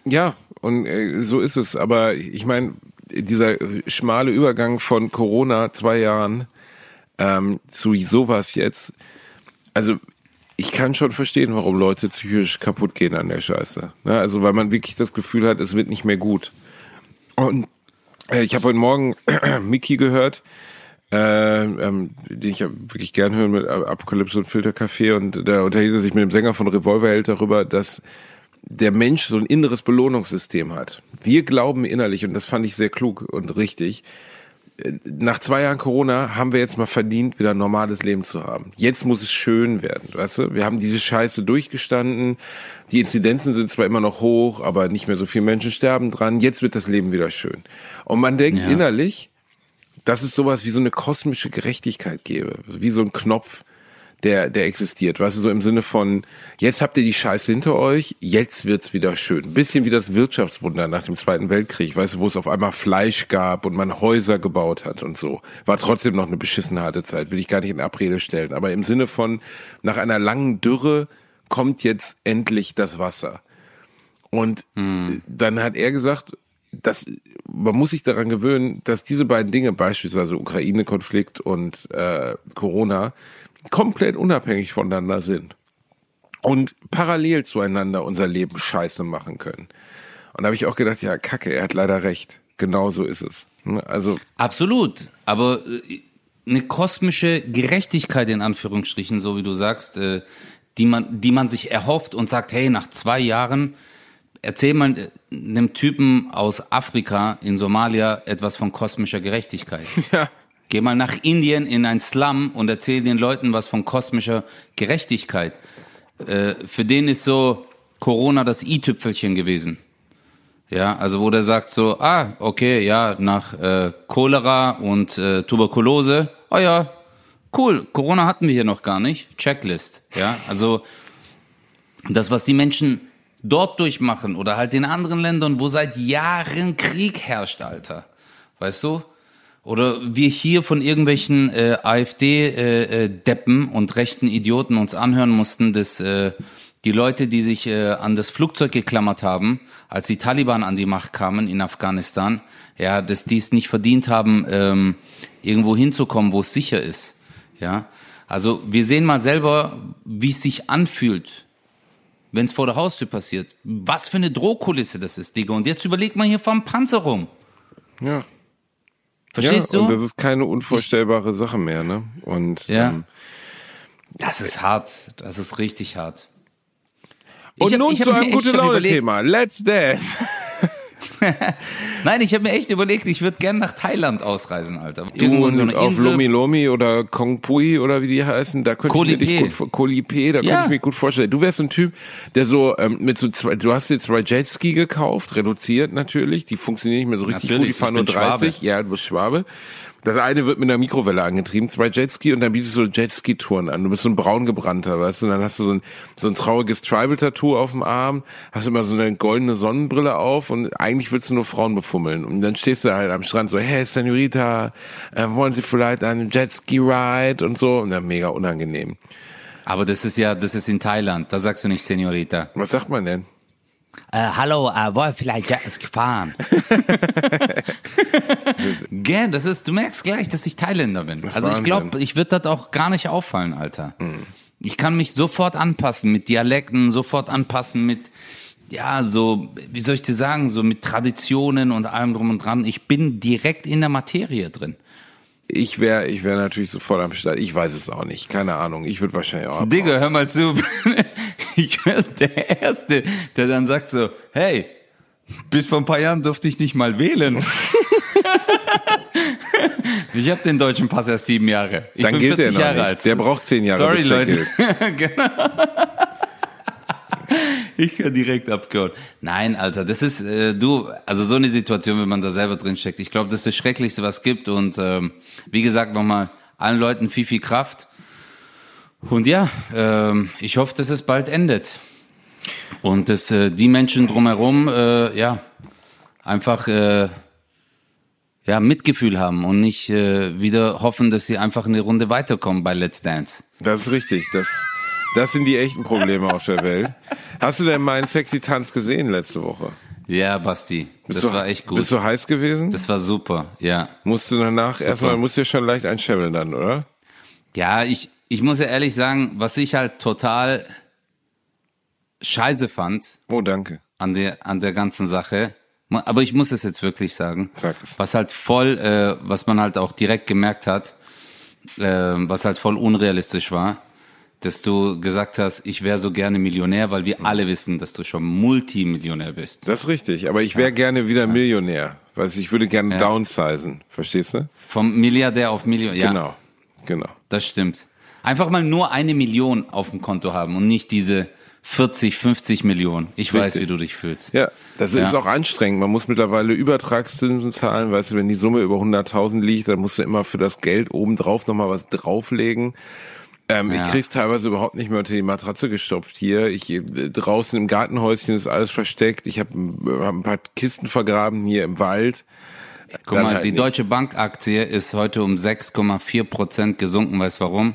Ja, und äh, so ist es. Aber ich meine, dieser schmale Übergang von Corona zwei Jahren ähm, zu sowas jetzt, also ich kann schon verstehen, warum Leute psychisch kaputt gehen an der Scheiße. Ne? Also weil man wirklich das Gefühl hat, es wird nicht mehr gut. Und äh, ich habe heute Morgen Mickey gehört, äh, ähm, den ich ja wirklich gern höre mit Apokalypse und Filterkaffee und da unterhielt er sich mit dem Sänger von Revolverheld darüber, dass der Mensch so ein inneres Belohnungssystem hat. Wir glauben innerlich, und das fand ich sehr klug und richtig, nach zwei Jahren Corona haben wir jetzt mal verdient, wieder ein normales Leben zu haben. Jetzt muss es schön werden, weißt du? Wir haben diese Scheiße durchgestanden. Die Inzidenzen sind zwar immer noch hoch, aber nicht mehr so viele Menschen sterben dran. Jetzt wird das Leben wieder schön. Und man denkt ja. innerlich, dass es sowas wie so eine kosmische Gerechtigkeit gäbe, wie so ein Knopf, der, der existiert. Weißt du, so im Sinne von, jetzt habt ihr die Scheiße hinter euch, jetzt wird's wieder schön. bisschen wie das Wirtschaftswunder nach dem Zweiten Weltkrieg, weißt du, wo es auf einmal Fleisch gab und man Häuser gebaut hat und so. War trotzdem noch eine beschissen harte Zeit, will ich gar nicht in Abrede stellen. Aber im Sinne von, nach einer langen Dürre kommt jetzt endlich das Wasser. Und hm. dann hat er gesagt, dass man muss sich daran gewöhnen, dass diese beiden Dinge, beispielsweise Ukraine-Konflikt und äh, Corona, komplett unabhängig voneinander sind und parallel zueinander unser Leben scheiße machen können. Und da habe ich auch gedacht, ja, kacke, er hat leider recht. Genau so ist es. Ne? Also Absolut. Aber äh, eine kosmische Gerechtigkeit in Anführungsstrichen, so wie du sagst, äh, die man, die man sich erhofft und sagt, hey, nach zwei Jahren erzähl mal äh, einem Typen aus Afrika in Somalia etwas von kosmischer Gerechtigkeit. Ja. Geh mal nach Indien in ein Slum und erzähl den Leuten was von kosmischer Gerechtigkeit. Äh, für den ist so Corona das i-Tüpfelchen gewesen. Ja, also wo der sagt so, ah, okay, ja, nach äh, Cholera und äh, Tuberkulose, oh ja, cool, Corona hatten wir hier noch gar nicht, Checklist. Ja, also das, was die Menschen dort durchmachen oder halt in anderen Ländern, wo seit Jahren Krieg herrscht, Alter. Weißt du? Oder wir hier von irgendwelchen äh, AfD-Deppen äh, äh, und rechten Idioten uns anhören mussten, dass äh, die Leute, die sich äh, an das Flugzeug geklammert haben, als die Taliban an die Macht kamen in Afghanistan, ja, dass die es nicht verdient haben, ähm, irgendwo hinzukommen, wo es sicher ist. Ja, also wir sehen mal selber, wie es sich anfühlt, wenn es vor der Haustür passiert. Was für eine Drohkulisse das ist, Digga. Und jetzt überlegt man hier vom Panzer rum. Ja. Verstehst ja, du? Und das ist keine unvorstellbare ich, Sache mehr, ne? Und ja. Ähm, das ist hart. Das ist richtig hart. Und hab, nun zu einem gute Laune-Thema. Let's Dance. Nein, ich habe mir echt überlegt, ich würde gerne nach Thailand ausreisen, Alter. Irgendwo in so auf Insel. Lomi Lomi oder Kong Pui oder wie die heißen, da könnte Kolipe. ich mir dich gut Kolipe, da ja. könnte ich mir gut vorstellen. Du wärst so ein Typ, der so ähm, mit so zwei, du hast jetzt zwei Jetski gekauft, reduziert natürlich, die funktionieren nicht mehr so richtig natürlich, gut, die fahren nur 30. Schwabe. Ja, du bist Schwabe. Das eine wird mit einer Mikrowelle angetrieben, zwei Jetski und dann bietest du Jetski-Touren an. Du bist so ein braungebrannter, weißt du, und dann hast du so ein, so ein trauriges Tribal-Tattoo auf dem Arm, hast immer so eine goldene Sonnenbrille auf und eigentlich willst du nur Frauen befummeln. Und dann stehst du halt am Strand so, hey, Senorita, äh, wollen Sie vielleicht einen Jetski-Ride und so? Und dann mega unangenehm. Aber das ist ja, das ist in Thailand, da sagst du nicht Senorita. Was sagt man denn? Äh, hallo, äh, wollen vielleicht Jetski fahren? Gern, das ist, du merkst gleich, dass ich Thailänder bin. Das also ich glaube, ich würde das auch gar nicht auffallen, Alter. Mhm. Ich kann mich sofort anpassen mit Dialekten, sofort anpassen mit, ja, so, wie soll ich dir sagen, so mit Traditionen und allem drum und dran. Ich bin direkt in der Materie drin. Ich wäre ich wär natürlich sofort am Start. Ich weiß es auch nicht. Keine Ahnung. Ich würde wahrscheinlich auch. Digga, hör mal zu. Ich wäre der Erste, der dann sagt so, hey, bis vor ein paar Jahren durfte ich nicht mal wählen. ich habe den deutschen Pass erst sieben Jahre. Ich dann bin gilt 40 der Jahre alt. Der braucht zehn Jahre. Sorry, Leute. genau. Ich werde direkt abgehauen. Nein, Alter, das ist äh, du, also so eine Situation, wenn man da selber drin steckt. Ich glaube, das ist das Schrecklichste, was es gibt. Und ähm, wie gesagt, nochmal allen Leuten viel, viel Kraft. Und ja, ähm, ich hoffe, dass es bald endet. Und dass äh, die Menschen drumherum, äh, ja, einfach äh, ja, Mitgefühl haben und nicht äh, wieder hoffen, dass sie einfach eine Runde weiterkommen bei Let's Dance. Das ist richtig. Das, das sind die echten Probleme auf der Welt. Hast du denn meinen sexy Tanz gesehen letzte Woche? Ja, Basti. Bist das du, war echt gut. Bist du heiß gewesen? Das war super, ja. Musst du danach super. erstmal, musst du ja schon leicht einschäbeln dann, oder? Ja, ich, ich muss ja ehrlich sagen, was ich halt total scheiße fand. Oh, danke. An der, an der ganzen Sache. Aber ich muss es jetzt wirklich sagen. Sag es. Was halt voll, äh, was man halt auch direkt gemerkt hat, äh, was halt voll unrealistisch war, dass du gesagt hast, ich wäre so gerne Millionär, weil wir mhm. alle wissen, dass du schon Multimillionär bist. Das ist richtig, aber ich wäre ja. gerne wieder Millionär. Weil ich würde gerne ja. downsizen, verstehst du? Vom Milliardär auf Millionär. Genau, genau. Das stimmt. Einfach mal nur eine Million auf dem Konto haben und nicht diese 40, 50 Millionen. Ich Richtig. weiß, wie du dich fühlst. Ja, das ja. ist auch anstrengend. Man muss mittlerweile Übertragszinsen zahlen. Weißt du, wenn die Summe über 100.000 liegt, dann musst du immer für das Geld obendrauf nochmal was drauflegen. Ähm, ja. Ich krieg's teilweise überhaupt nicht mehr unter die Matratze gestopft hier. Ich äh, draußen im Gartenhäuschen ist alles versteckt. Ich habe hab ein paar Kisten vergraben hier im Wald. Guck mal, halt die nicht. Deutsche Bankaktie ist heute um 6,4 Prozent gesunken. Weißt warum?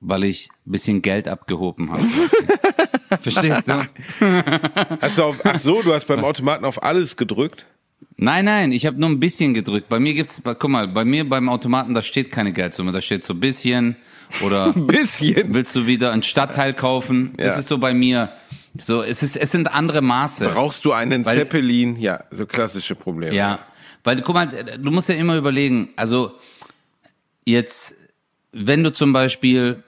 Weil ich ein bisschen Geld abgehoben habe. Verstehst du? Hast du auf, ach so, du hast beim Automaten auf alles gedrückt? Nein, nein, ich habe nur ein bisschen gedrückt. Bei mir gibt's, guck mal, bei mir beim Automaten, da steht keine Geldsumme, da steht so ein bisschen oder ein bisschen. Willst du wieder ein Stadtteil kaufen? Ja. Das ist so bei mir. So, es ist, es sind andere Maße. Brauchst du einen weil, Zeppelin? Ja, so klassische Probleme. Ja, weil guck mal, du musst ja immer überlegen. Also jetzt, wenn du zum Beispiel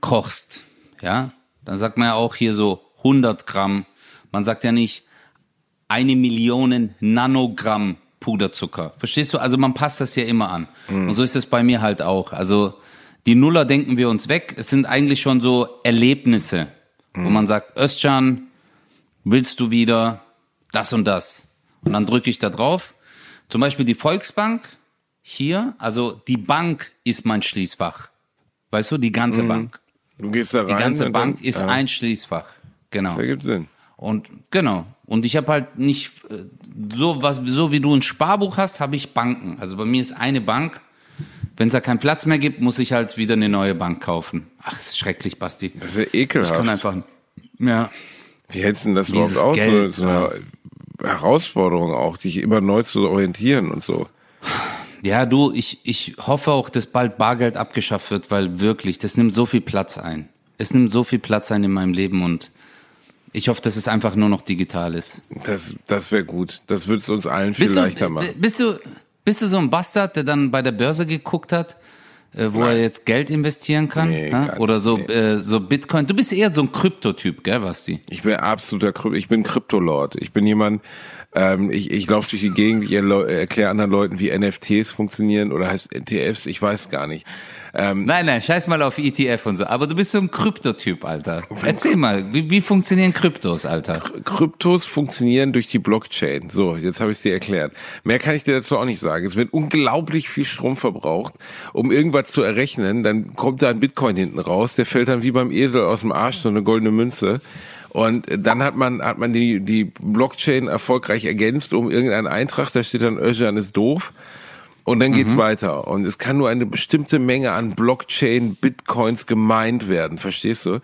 kochst, ja, dann sagt man ja auch hier so 100 Gramm. Man sagt ja nicht eine Million Nanogramm Puderzucker. Verstehst du? Also man passt das ja immer an. Mhm. Und so ist es bei mir halt auch. Also die Nuller denken wir uns weg. Es sind eigentlich schon so Erlebnisse, mhm. wo man sagt, Özcan, willst du wieder das und das? Und dann drücke ich da drauf. Zum Beispiel die Volksbank hier, also die Bank ist mein Schließfach. Weißt du, die ganze mhm. Bank. Du gehst da rein. Die ganze Bank dann, ist ja. ein Schließfach. Genau. Das ergibt Sinn. Und genau. Und ich habe halt nicht äh, so was so wie du ein Sparbuch hast, habe ich Banken. Also bei mir ist eine Bank. Wenn es da keinen Platz mehr gibt, muss ich halt wieder eine neue Bank kaufen. Ach, ist schrecklich, Basti. Das ist ja ekelhaft. Ich kann einfach ja. Wie hältst du denn das überhaupt aus? Geld, so eine Herausforderung auch, dich immer neu zu orientieren und so. Ja, du, ich, ich hoffe auch, dass bald Bargeld abgeschafft wird, weil wirklich, das nimmt so viel Platz ein. Es nimmt so viel Platz ein in meinem Leben und ich hoffe, dass es einfach nur noch digital ist. Das, das wäre gut. Das würde es uns allen viel bist leichter du, machen. Bist du, bist du so ein Bastard, der dann bei der Börse geguckt hat, äh, wo Nein. er jetzt Geld investieren kann? Nee? Oder so, nee. äh, so Bitcoin. Du bist eher so ein Kryptotyp, gell, Basti? Ich bin absoluter Krypto. Ich bin Kryptolord. Ich bin jemand, ähm, ich ich laufe durch die Gegend, ich erkläre anderen Leuten, wie NFTs funktionieren oder heißt NTFs, ich weiß gar nicht. Ähm, nein, nein, scheiß mal auf ETF und so. Aber du bist so ein Kryptotyp, Alter. Erzähl mal, wie, wie funktionieren Kryptos, Alter? Kryptos funktionieren durch die Blockchain. So, jetzt habe ich es dir erklärt. Mehr kann ich dir dazu auch nicht sagen. Es wird unglaublich viel Strom verbraucht, um irgendwas zu errechnen. Dann kommt da ein Bitcoin hinten raus, der fällt dann wie beim Esel aus dem Arsch, so eine goldene Münze. Und dann hat man, hat man die, die Blockchain erfolgreich ergänzt um irgendeinen Eintrag, da steht dann Özcan ist doof. Und dann geht's mhm. weiter. Und es kann nur eine bestimmte Menge an Blockchain, Bitcoins gemeint werden, verstehst du?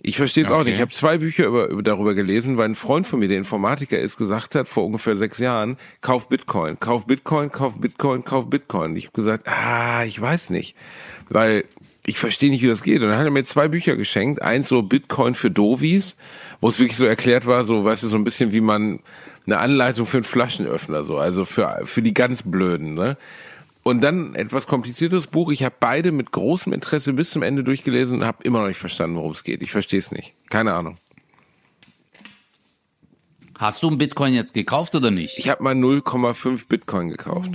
Ich verstehe es okay. auch nicht. Ich habe zwei Bücher über, über, darüber gelesen, weil ein Freund von mir, der Informatiker ist, gesagt hat vor ungefähr sechs Jahren, kauf Bitcoin, kauf Bitcoin, kauf Bitcoin, kauf Bitcoin. Ich habe gesagt, ah, ich weiß nicht, weil ich verstehe nicht, wie das geht. Und dann hat er mir zwei Bücher geschenkt. Eins so Bitcoin für Dovis, wo es wirklich so erklärt war, so, weißt du, so ein bisschen wie man eine Anleitung für einen Flaschenöffner, so, also für, für die ganz Blöden, ne? Und dann etwas kompliziertes Buch. Ich habe beide mit großem Interesse bis zum Ende durchgelesen und habe immer noch nicht verstanden, worum es geht. Ich verstehe es nicht. Keine Ahnung. Hast du einen Bitcoin jetzt gekauft oder nicht? Ich habe mal 0,5 Bitcoin gekauft.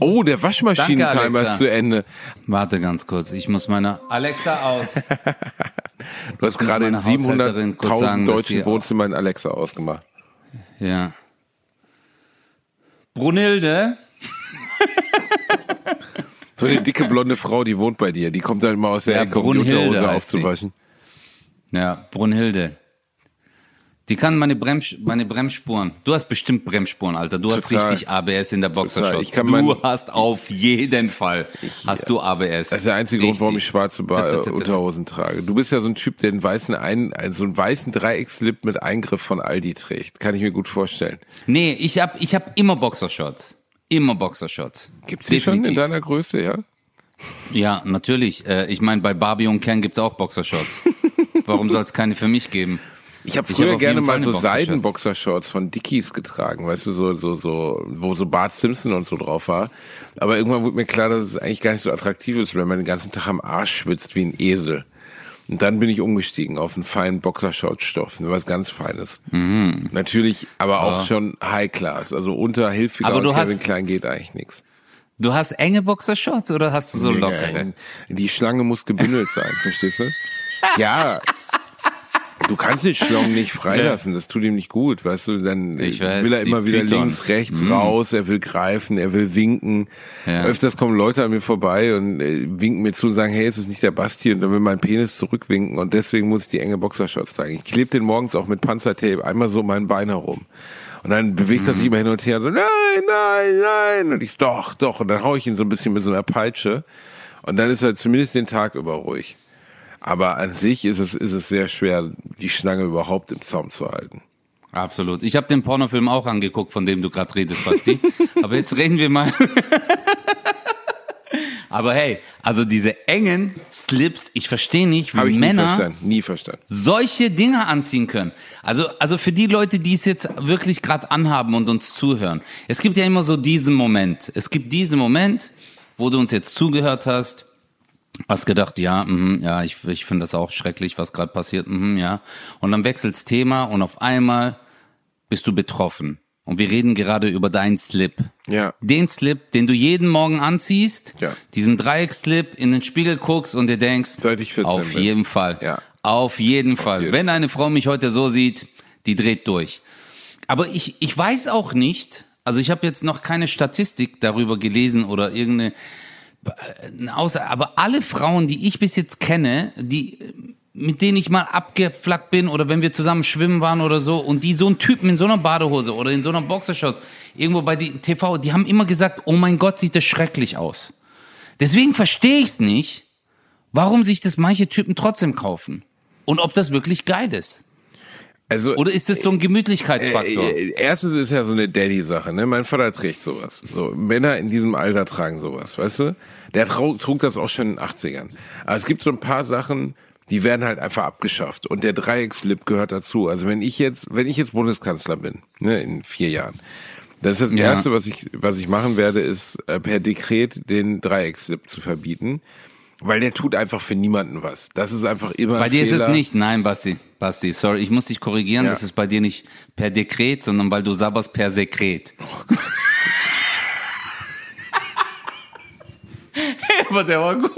Oh, der Waschmaschinentimer ist zu Ende. Warte ganz kurz, ich muss meine Alexa aus. du hast gerade in 700.000 deutschen Wohnzimmern Alexa ausgemacht. Ja. Brunhilde, so eine dicke blonde Frau, die wohnt bei dir, die kommt dann immer aus der ja, Ecke, um die Unterhose aufzuwaschen. Ja, Brunhilde. Die kann meine, Brems, meine Bremsspuren. Du hast bestimmt Bremsspuren, Alter. Du hast richtig ABS in der Boxershorts. Du hast auf jeden Fall ich, hast du ABS. Das ist der einzige richtig. Grund, warum ich schwarze ba Unterhosen trage. Du bist ja so ein Typ, der einen weißen ein, so einen weißen Dreieckslip mit Eingriff von Aldi trägt. Kann ich mir gut vorstellen. Nee, ich hab ich hab immer Boxershorts. Immer Boxershorts. Gibt's die schon in deiner Größe, ja? Ja, natürlich. Äh, ich meine, bei Barbie und Ken gibt's auch Boxershorts. Warum soll es keine für mich geben? Ich habe früher hab gerne mal so Seidenboxershorts von Dickies getragen, weißt du, so, so, so, wo so Bart Simpson und so drauf war. Aber irgendwann wurde mir klar, dass es eigentlich gar nicht so attraktiv ist, wenn man den ganzen Tag am Arsch schwitzt wie ein Esel. Und dann bin ich umgestiegen auf einen feinen Boxershortstoff, was ganz Feines. Mhm. Natürlich, aber auch ja. schon High Class. Also unter Hilfiger aber du und Kevin hast, Klein geht eigentlich nichts. Du hast enge Boxershorts oder hast du so nee, lockere? Die Schlange muss gebündelt sein, verstehst du? Ja, Du kannst den Schlong nicht freilassen, das tut ihm nicht gut, weißt du, dann ich weiß, will er immer wieder Python. links, rechts mhm. raus, er will greifen, er will winken. Ja. Öfters kommen Leute an mir vorbei und äh, winken mir zu und sagen, hey, es ist nicht der Basti und dann will mein Penis zurückwinken und deswegen muss ich die enge Boxershorts tragen. Ich klebe den morgens auch mit Panzertape einmal so mein Bein herum. Und dann bewegt mhm. er sich immer hin und her und so, nein, nein, nein. Und ich, doch, doch. Und dann hau ich ihn so ein bisschen mit so einer Peitsche. Und dann ist er zumindest den Tag über ruhig. Aber an sich ist es, ist es sehr schwer, die Schlange überhaupt im Zaum zu halten. Absolut. Ich habe den Pornofilm auch angeguckt, von dem du gerade redest, Basti. Aber jetzt reden wir mal. Aber hey, also diese engen Slips, ich verstehe nicht, wie Männer nie verstanden, nie verstanden. solche Dinge anziehen können. Also, also für die Leute, die es jetzt wirklich gerade anhaben und uns zuhören. Es gibt ja immer so diesen Moment. Es gibt diesen Moment, wo du uns jetzt zugehört hast Hast gedacht, ja, mh, ja, ich, ich finde das auch schrecklich, was gerade passiert, mh, ja. Und dann wechselt's Thema und auf einmal bist du betroffen. Und wir reden gerade über deinen Slip. Ja. Den Slip, den du jeden Morgen anziehst, ja. diesen Dreieckslip, in den Spiegel guckst und dir denkst, Seit ich 14 auf bin. jeden Fall. Ja. Auf jeden auf Fall. Jeden. Wenn eine Frau mich heute so sieht, die dreht durch. Aber ich, ich weiß auch nicht, also ich habe jetzt noch keine Statistik darüber gelesen oder irgendeine Außer, aber alle Frauen, die ich bis jetzt kenne, die mit denen ich mal abgeflackt bin oder wenn wir zusammen schwimmen waren oder so und die so einen Typen in so einer Badehose oder in so einer Boxershorts irgendwo bei die TV, die haben immer gesagt, oh mein Gott, sieht das schrecklich aus. Deswegen verstehe ich es nicht, warum sich das manche Typen trotzdem kaufen und ob das wirklich geil ist. Also, Oder ist das so ein Gemütlichkeitsfaktor? Äh, äh, erstens ist ja so eine Daddy-Sache, ne? Mein Vater trägt sowas. So, Männer in diesem Alter tragen sowas, weißt du? Der trug, trug das auch schon in den 80ern. Aber es gibt so ein paar Sachen, die werden halt einfach abgeschafft. Und der Dreieckslip gehört dazu. Also wenn ich jetzt, wenn ich jetzt Bundeskanzler bin, ne, in vier Jahren, das ist das ja. Erste, was ich, was ich machen werde, ist äh, per Dekret den Dreieckslip zu verbieten. Weil der tut einfach für niemanden was. Das ist einfach immer. Bei dir Fehler. ist es nicht, nein, Basti. Basti, sorry, ich muss dich korrigieren, ja. das ist bei dir nicht per Dekret, sondern weil du sabberst per Sekret. Oh Gott. Aber der war gut.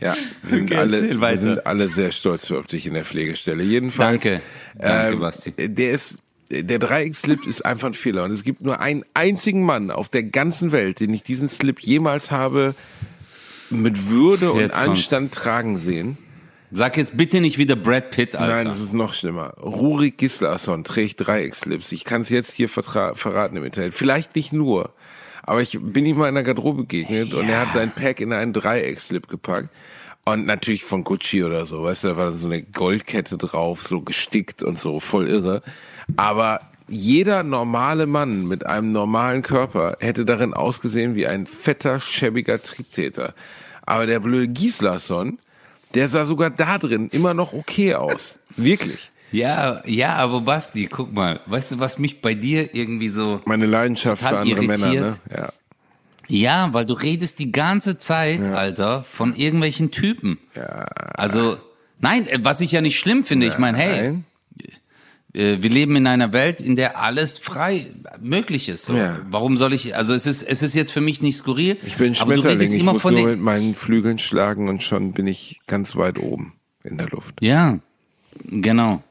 Ja, wir sind, okay, alle, wir sind alle sehr stolz auf dich in der Pflegestelle. Jedenfalls. Danke. Danke, ähm, Basti. Der ist, der Dreieckslip ist einfach ein Fehler. Und es gibt nur einen einzigen Mann auf der ganzen Welt, den ich diesen Slip jemals habe mit Würde und jetzt Anstand kommt's. tragen sehen. Sag jetzt bitte nicht wieder Brad Pitt, Alter. Nein, das ist noch schlimmer. Rurik Gislason trägt Dreieckslips. Ich kann es jetzt hier verraten im Internet. Vielleicht nicht nur, aber ich bin ihm mal in der Garderobe begegnet yeah. und er hat sein Pack in einen Dreieckslip gepackt. Und natürlich von Gucci oder so, weißt du, da war so eine Goldkette drauf, so gestickt und so, voll irre. Aber jeder normale Mann mit einem normalen Körper hätte darin ausgesehen wie ein fetter, schäbiger Triebtäter. Aber der blöde Gislason, der sah sogar da drin immer noch okay aus. Wirklich. Ja, ja, aber Basti, guck mal, weißt du, was mich bei dir irgendwie so. Meine Leidenschaft für andere irritiert? Männer, ne? Ja. Ja, weil du redest die ganze Zeit, ja. Alter, von irgendwelchen Typen. Ja. Also, nein, was ich ja nicht schlimm finde. Ich meine, hey, äh, wir leben in einer Welt, in der alles frei möglich ist. So. Ja. Warum soll ich, also es ist, es ist jetzt für mich nicht skurril. Ich bin aber du redest ich immer muss von nur mit meinen Flügeln schlagen und schon bin ich ganz weit oben in der Luft. Ja, genau.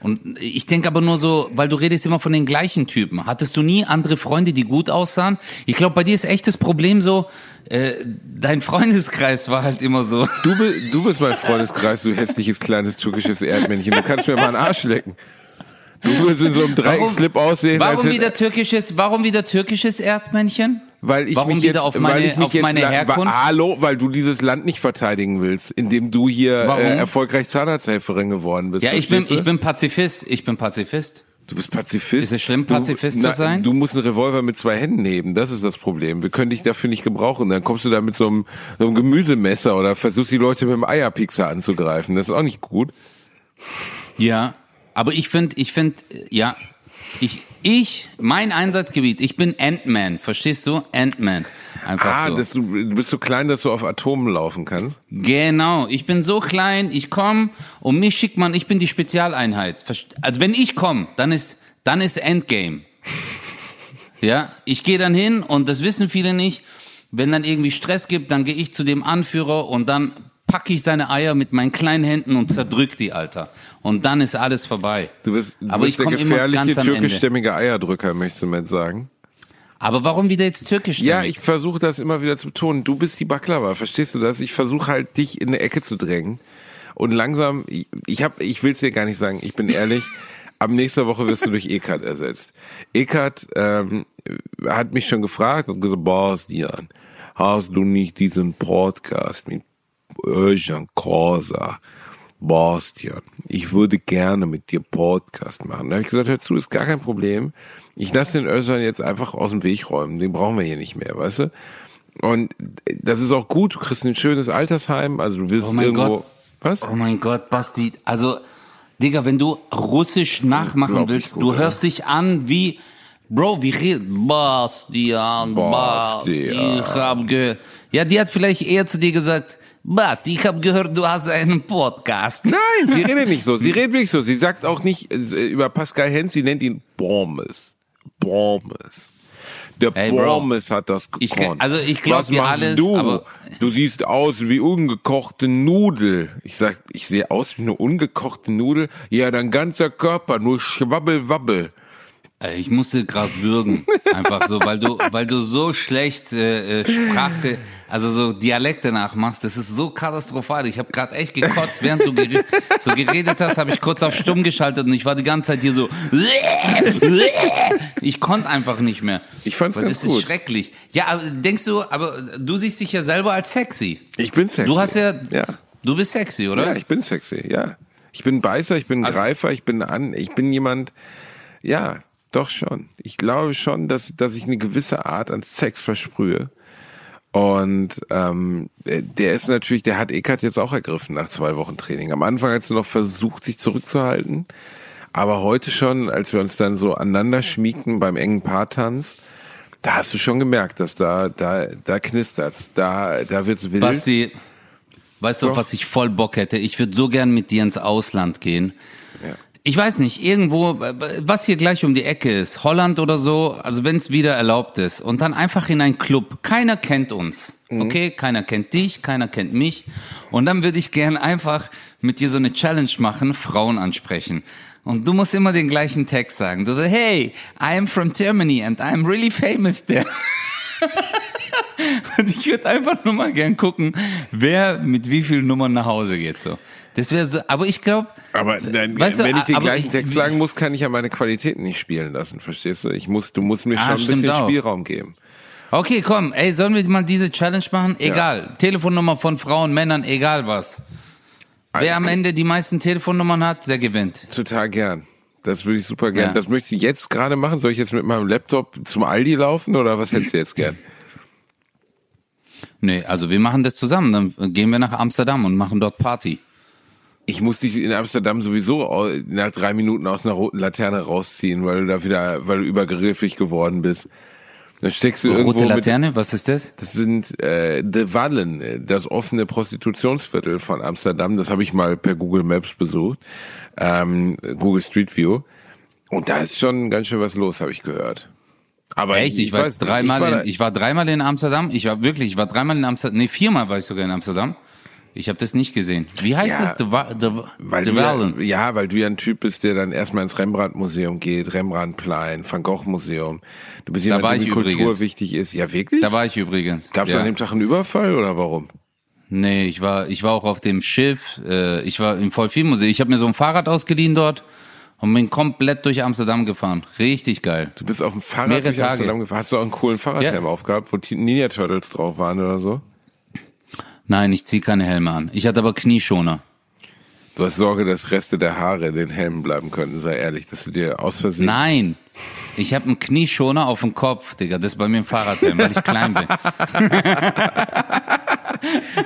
Und ich denke aber nur so, weil du redest immer von den gleichen Typen. Hattest du nie andere Freunde, die gut aussahen? Ich glaube, bei dir ist echt das Problem so, äh, dein Freundeskreis war halt immer so. Du, du bist mein Freundeskreis, du hässliches kleines türkisches Erdmännchen. Du kannst mir mal einen Arsch lecken. Du würdest in so einem Dreieckslip aussehen. Warum wieder türkisches, warum wieder türkisches Erdmännchen? Weil ich Warum mich wieder jetzt, auf meine, weil ich mich auf meine jetzt, Herkunft? Wa, hallo, weil du dieses Land nicht verteidigen willst, indem du hier äh, erfolgreich Zahnarzthelferin geworden bist. Ja, ich bin, ich bin Pazifist. Ich bin Pazifist. Du bist Pazifist. Ist es schlimm, Pazifist du, zu sein? du musst einen Revolver mit zwei Händen heben. Das ist das Problem. Wir können dich dafür nicht gebrauchen. Dann kommst du da mit so einem, so einem Gemüsemesser oder versuchst die Leute mit einem Eierpixer anzugreifen. Das ist auch nicht gut. Ja, aber ich finde, ich finde, ja, ich, ich, mein Einsatzgebiet, ich bin Ant-Man, verstehst du? Ant-Man. Einfach ah, so. Dass du, du bist so klein, dass du auf Atomen laufen kannst? Genau, ich bin so klein, ich komme und mich schickt man, ich bin die Spezialeinheit. Also wenn ich komme, dann ist, dann ist Endgame. ja, ich gehe dann hin und das wissen viele nicht. Wenn dann irgendwie Stress gibt, dann gehe ich zu dem Anführer und dann packe ich seine Eier mit meinen kleinen Händen und zerdrück die, Alter. Und dann ist alles vorbei. Du bist, du Aber bist ich der gefährliche türkischstämmige Eierdrücker, möchtest du mir sagen? Aber warum wieder jetzt türkisch? Ja, ich versuche das immer wieder zu betonen. Du bist die Baklava, verstehst du das? Ich versuche halt dich in eine Ecke zu drängen. Und langsam, ich, ich hab, ich will es dir gar nicht sagen, ich bin ehrlich, ab nächster Woche wirst du durch Ekat ersetzt. Ekat ähm, hat mich schon gefragt und gesagt, boah, Dian, hast du nicht diesen Podcast mit Özcan Korsa, Bastian, ich würde gerne mit dir Podcast machen. Da habe ich gesagt, hör zu, ist gar kein Problem. Ich lasse den Özcan jetzt einfach aus dem Weg räumen. Den brauchen wir hier nicht mehr, weißt du? Und das ist auch gut. Du kriegst ein schönes Altersheim. Also du wirst oh irgendwo. Gott. Was? Oh mein Gott, Basti. Also, Digga, wenn du Russisch nachmachen willst, gut, du hörst dich an wie, Bro, wie redet Bastian, Bastian. Ich hab gehört. Ja, die hat vielleicht eher zu dir gesagt, Basti, ich habe gehört, du hast einen Podcast. Nein, sie redet nicht so. Sie redet wirklich so. Sie sagt auch nicht äh, über Pascal Hens, sie nennt ihn Bormes. Bormes. Der hey, Bormes hat das gekonnt. Ich, also ich glaube dir alles, du? aber du siehst aus wie ungekochte Nudel. Ich sag, ich sehe aus wie eine ungekochte Nudel. Ja, dein ganzer Körper nur schwabbel-wabbel. Äh, ich musste gerade würgen, einfach so, weil du, weil du so schlecht äh, äh, Sprache, also so Dialekte nachmachst. Das ist so katastrophal. Ich habe gerade echt gekotzt, während du gere so geredet hast, habe ich kurz auf Stumm geschaltet und ich war die ganze Zeit hier so. Ich konnte einfach nicht mehr. Ich fand's weil ganz das gut. ist schrecklich. Ja, aber denkst du, aber du siehst dich ja selber als sexy. Ich bin sexy. Du hast ja, ja. du bist sexy, oder? Ja, ich bin sexy. Ja, ich bin Beißer, ich bin also, Greifer, ich bin an, ich bin jemand. Ja, doch schon. Ich glaube schon, dass, dass ich eine gewisse Art an Sex versprühe. Und ähm, der ist natürlich, der hat Eckart jetzt auch ergriffen nach zwei Wochen Training. Am Anfang hat du noch versucht, sich zurückzuhalten. Aber heute schon, als wir uns dann so aneinander schmiegten beim engen Paartanz, da hast du schon gemerkt, dass da, da, da knistert's, da, da wird's wild. Basti, weißt du, was ich voll Bock hätte? Ich würde so gern mit dir ins Ausland gehen. Ich weiß nicht, irgendwo, was hier gleich um die Ecke ist, Holland oder so, also wenn es wieder erlaubt ist und dann einfach in einen Club. Keiner kennt uns, mhm. okay? Keiner kennt dich, keiner kennt mich. Und dann würde ich gern einfach mit dir so eine Challenge machen, Frauen ansprechen. Und du musst immer den gleichen Text sagen. Du sagst, hey, I am from Germany and I'm really famous there. und ich würde einfach nur mal gern gucken, wer mit wie vielen Nummern nach Hause geht so. Das wäre so, aber ich glaube, aber dann, weißt du, wenn ich den gleichen ich, Text sagen muss, kann ich ja meine Qualitäten nicht spielen lassen, verstehst du? Ich muss, du musst mir ah, schon ein bisschen auch. Spielraum geben. Okay, komm, ey, sollen wir mal diese Challenge machen? Egal. Ja. Telefonnummer von Frauen, Männern, egal was. Wer am Ende die meisten Telefonnummern hat, der gewinnt. Total gern. Das würde ich super gern. Ja. Das möchte ich jetzt gerade machen. Soll ich jetzt mit meinem Laptop zum Aldi laufen oder was hättest du jetzt gern? Nee, also wir machen das zusammen. Dann gehen wir nach Amsterdam und machen dort Party. Ich muss dich in Amsterdam sowieso nach drei Minuten aus einer roten Laterne rausziehen, weil du da wieder, weil du übergriffig geworden bist. Dann steckst du Rote irgendwo Laterne, mit, was ist das? Das sind äh, De Wallen, das offene Prostitutionsviertel von Amsterdam. Das habe ich mal per Google Maps besucht, ähm, Google Street View. Und da ist schon ganz schön was los, habe ich gehört. Aber echt, ich, ich war jetzt dreimal, ich war, in, ich war dreimal in Amsterdam. Ich war wirklich, ich war dreimal in Amsterdam. Nee, viermal war ich sogar in Amsterdam. Ich habe das nicht gesehen. Wie heißt ja, es? The, the, weil the ja, ja, weil du ja ein Typ bist, der dann erstmal ins Rembrandt-Museum geht, Rembrandtplein, Van Gogh-Museum. Du bist jemand, der Kultur übrigens. wichtig ist. Ja, wirklich? Da war ich übrigens. Gab es ja. an dem Tag einen Überfall oder warum? Nee, ich war, ich war auch auf dem Schiff. Äh, ich war im Vollviehmuseum. Ich habe mir so ein Fahrrad ausgeliehen dort und bin komplett durch Amsterdam gefahren. Richtig geil. Du bist auf dem Fahrrad Mehrere durch Tage. Amsterdam gefahren. Hast du auch einen coolen Fahrradhelm ja. aufgehabt, wo Ninja Turtles drauf waren oder so? Nein, ich ziehe keine Helme an. Ich hatte aber Knieschoner. Du hast Sorge, dass Reste der Haare in den Helmen bleiben könnten, sei ehrlich, dass du dir aus Versehen. Nein, ich habe einen Knieschoner auf dem Kopf, Digga. Das ist bei mir ein Fahrradhelm, weil ich klein bin.